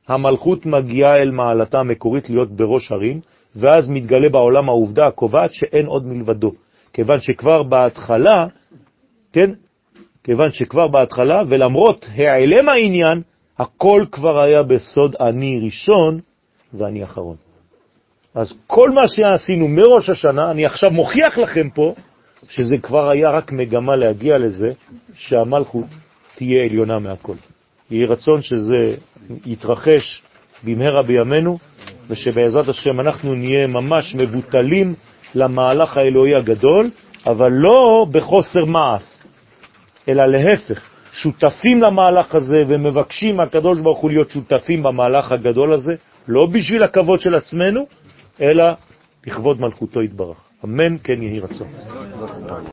המלכות מגיעה אל מעלתה המקורית להיות בראש הרים, ואז מתגלה בעולם העובדה הקובעת שאין עוד מלבדו. כיוון שכבר בהתחלה כן? כיוון שכבר בהתחלה, ולמרות העלם העניין, הכל כבר היה בסוד אני ראשון ואני אחרון. אז כל מה שעשינו מראש השנה, אני עכשיו מוכיח לכם פה, שזה כבר היה רק מגמה להגיע לזה שהמלכות תהיה עליונה מהכל. יהי רצון שזה יתרחש במהרה בימינו, ושבעזרת השם אנחנו נהיה ממש מבוטלים למהלך האלוהי הגדול, אבל לא בחוסר מעש, אלא להפך, שותפים למהלך הזה ומבקשים מהקדוש ברוך הוא להיות שותפים במהלך הגדול הזה, לא בשביל הכבוד של עצמנו, אלא לכבוד מלכותו יתברך. אמן כן יהי רצון.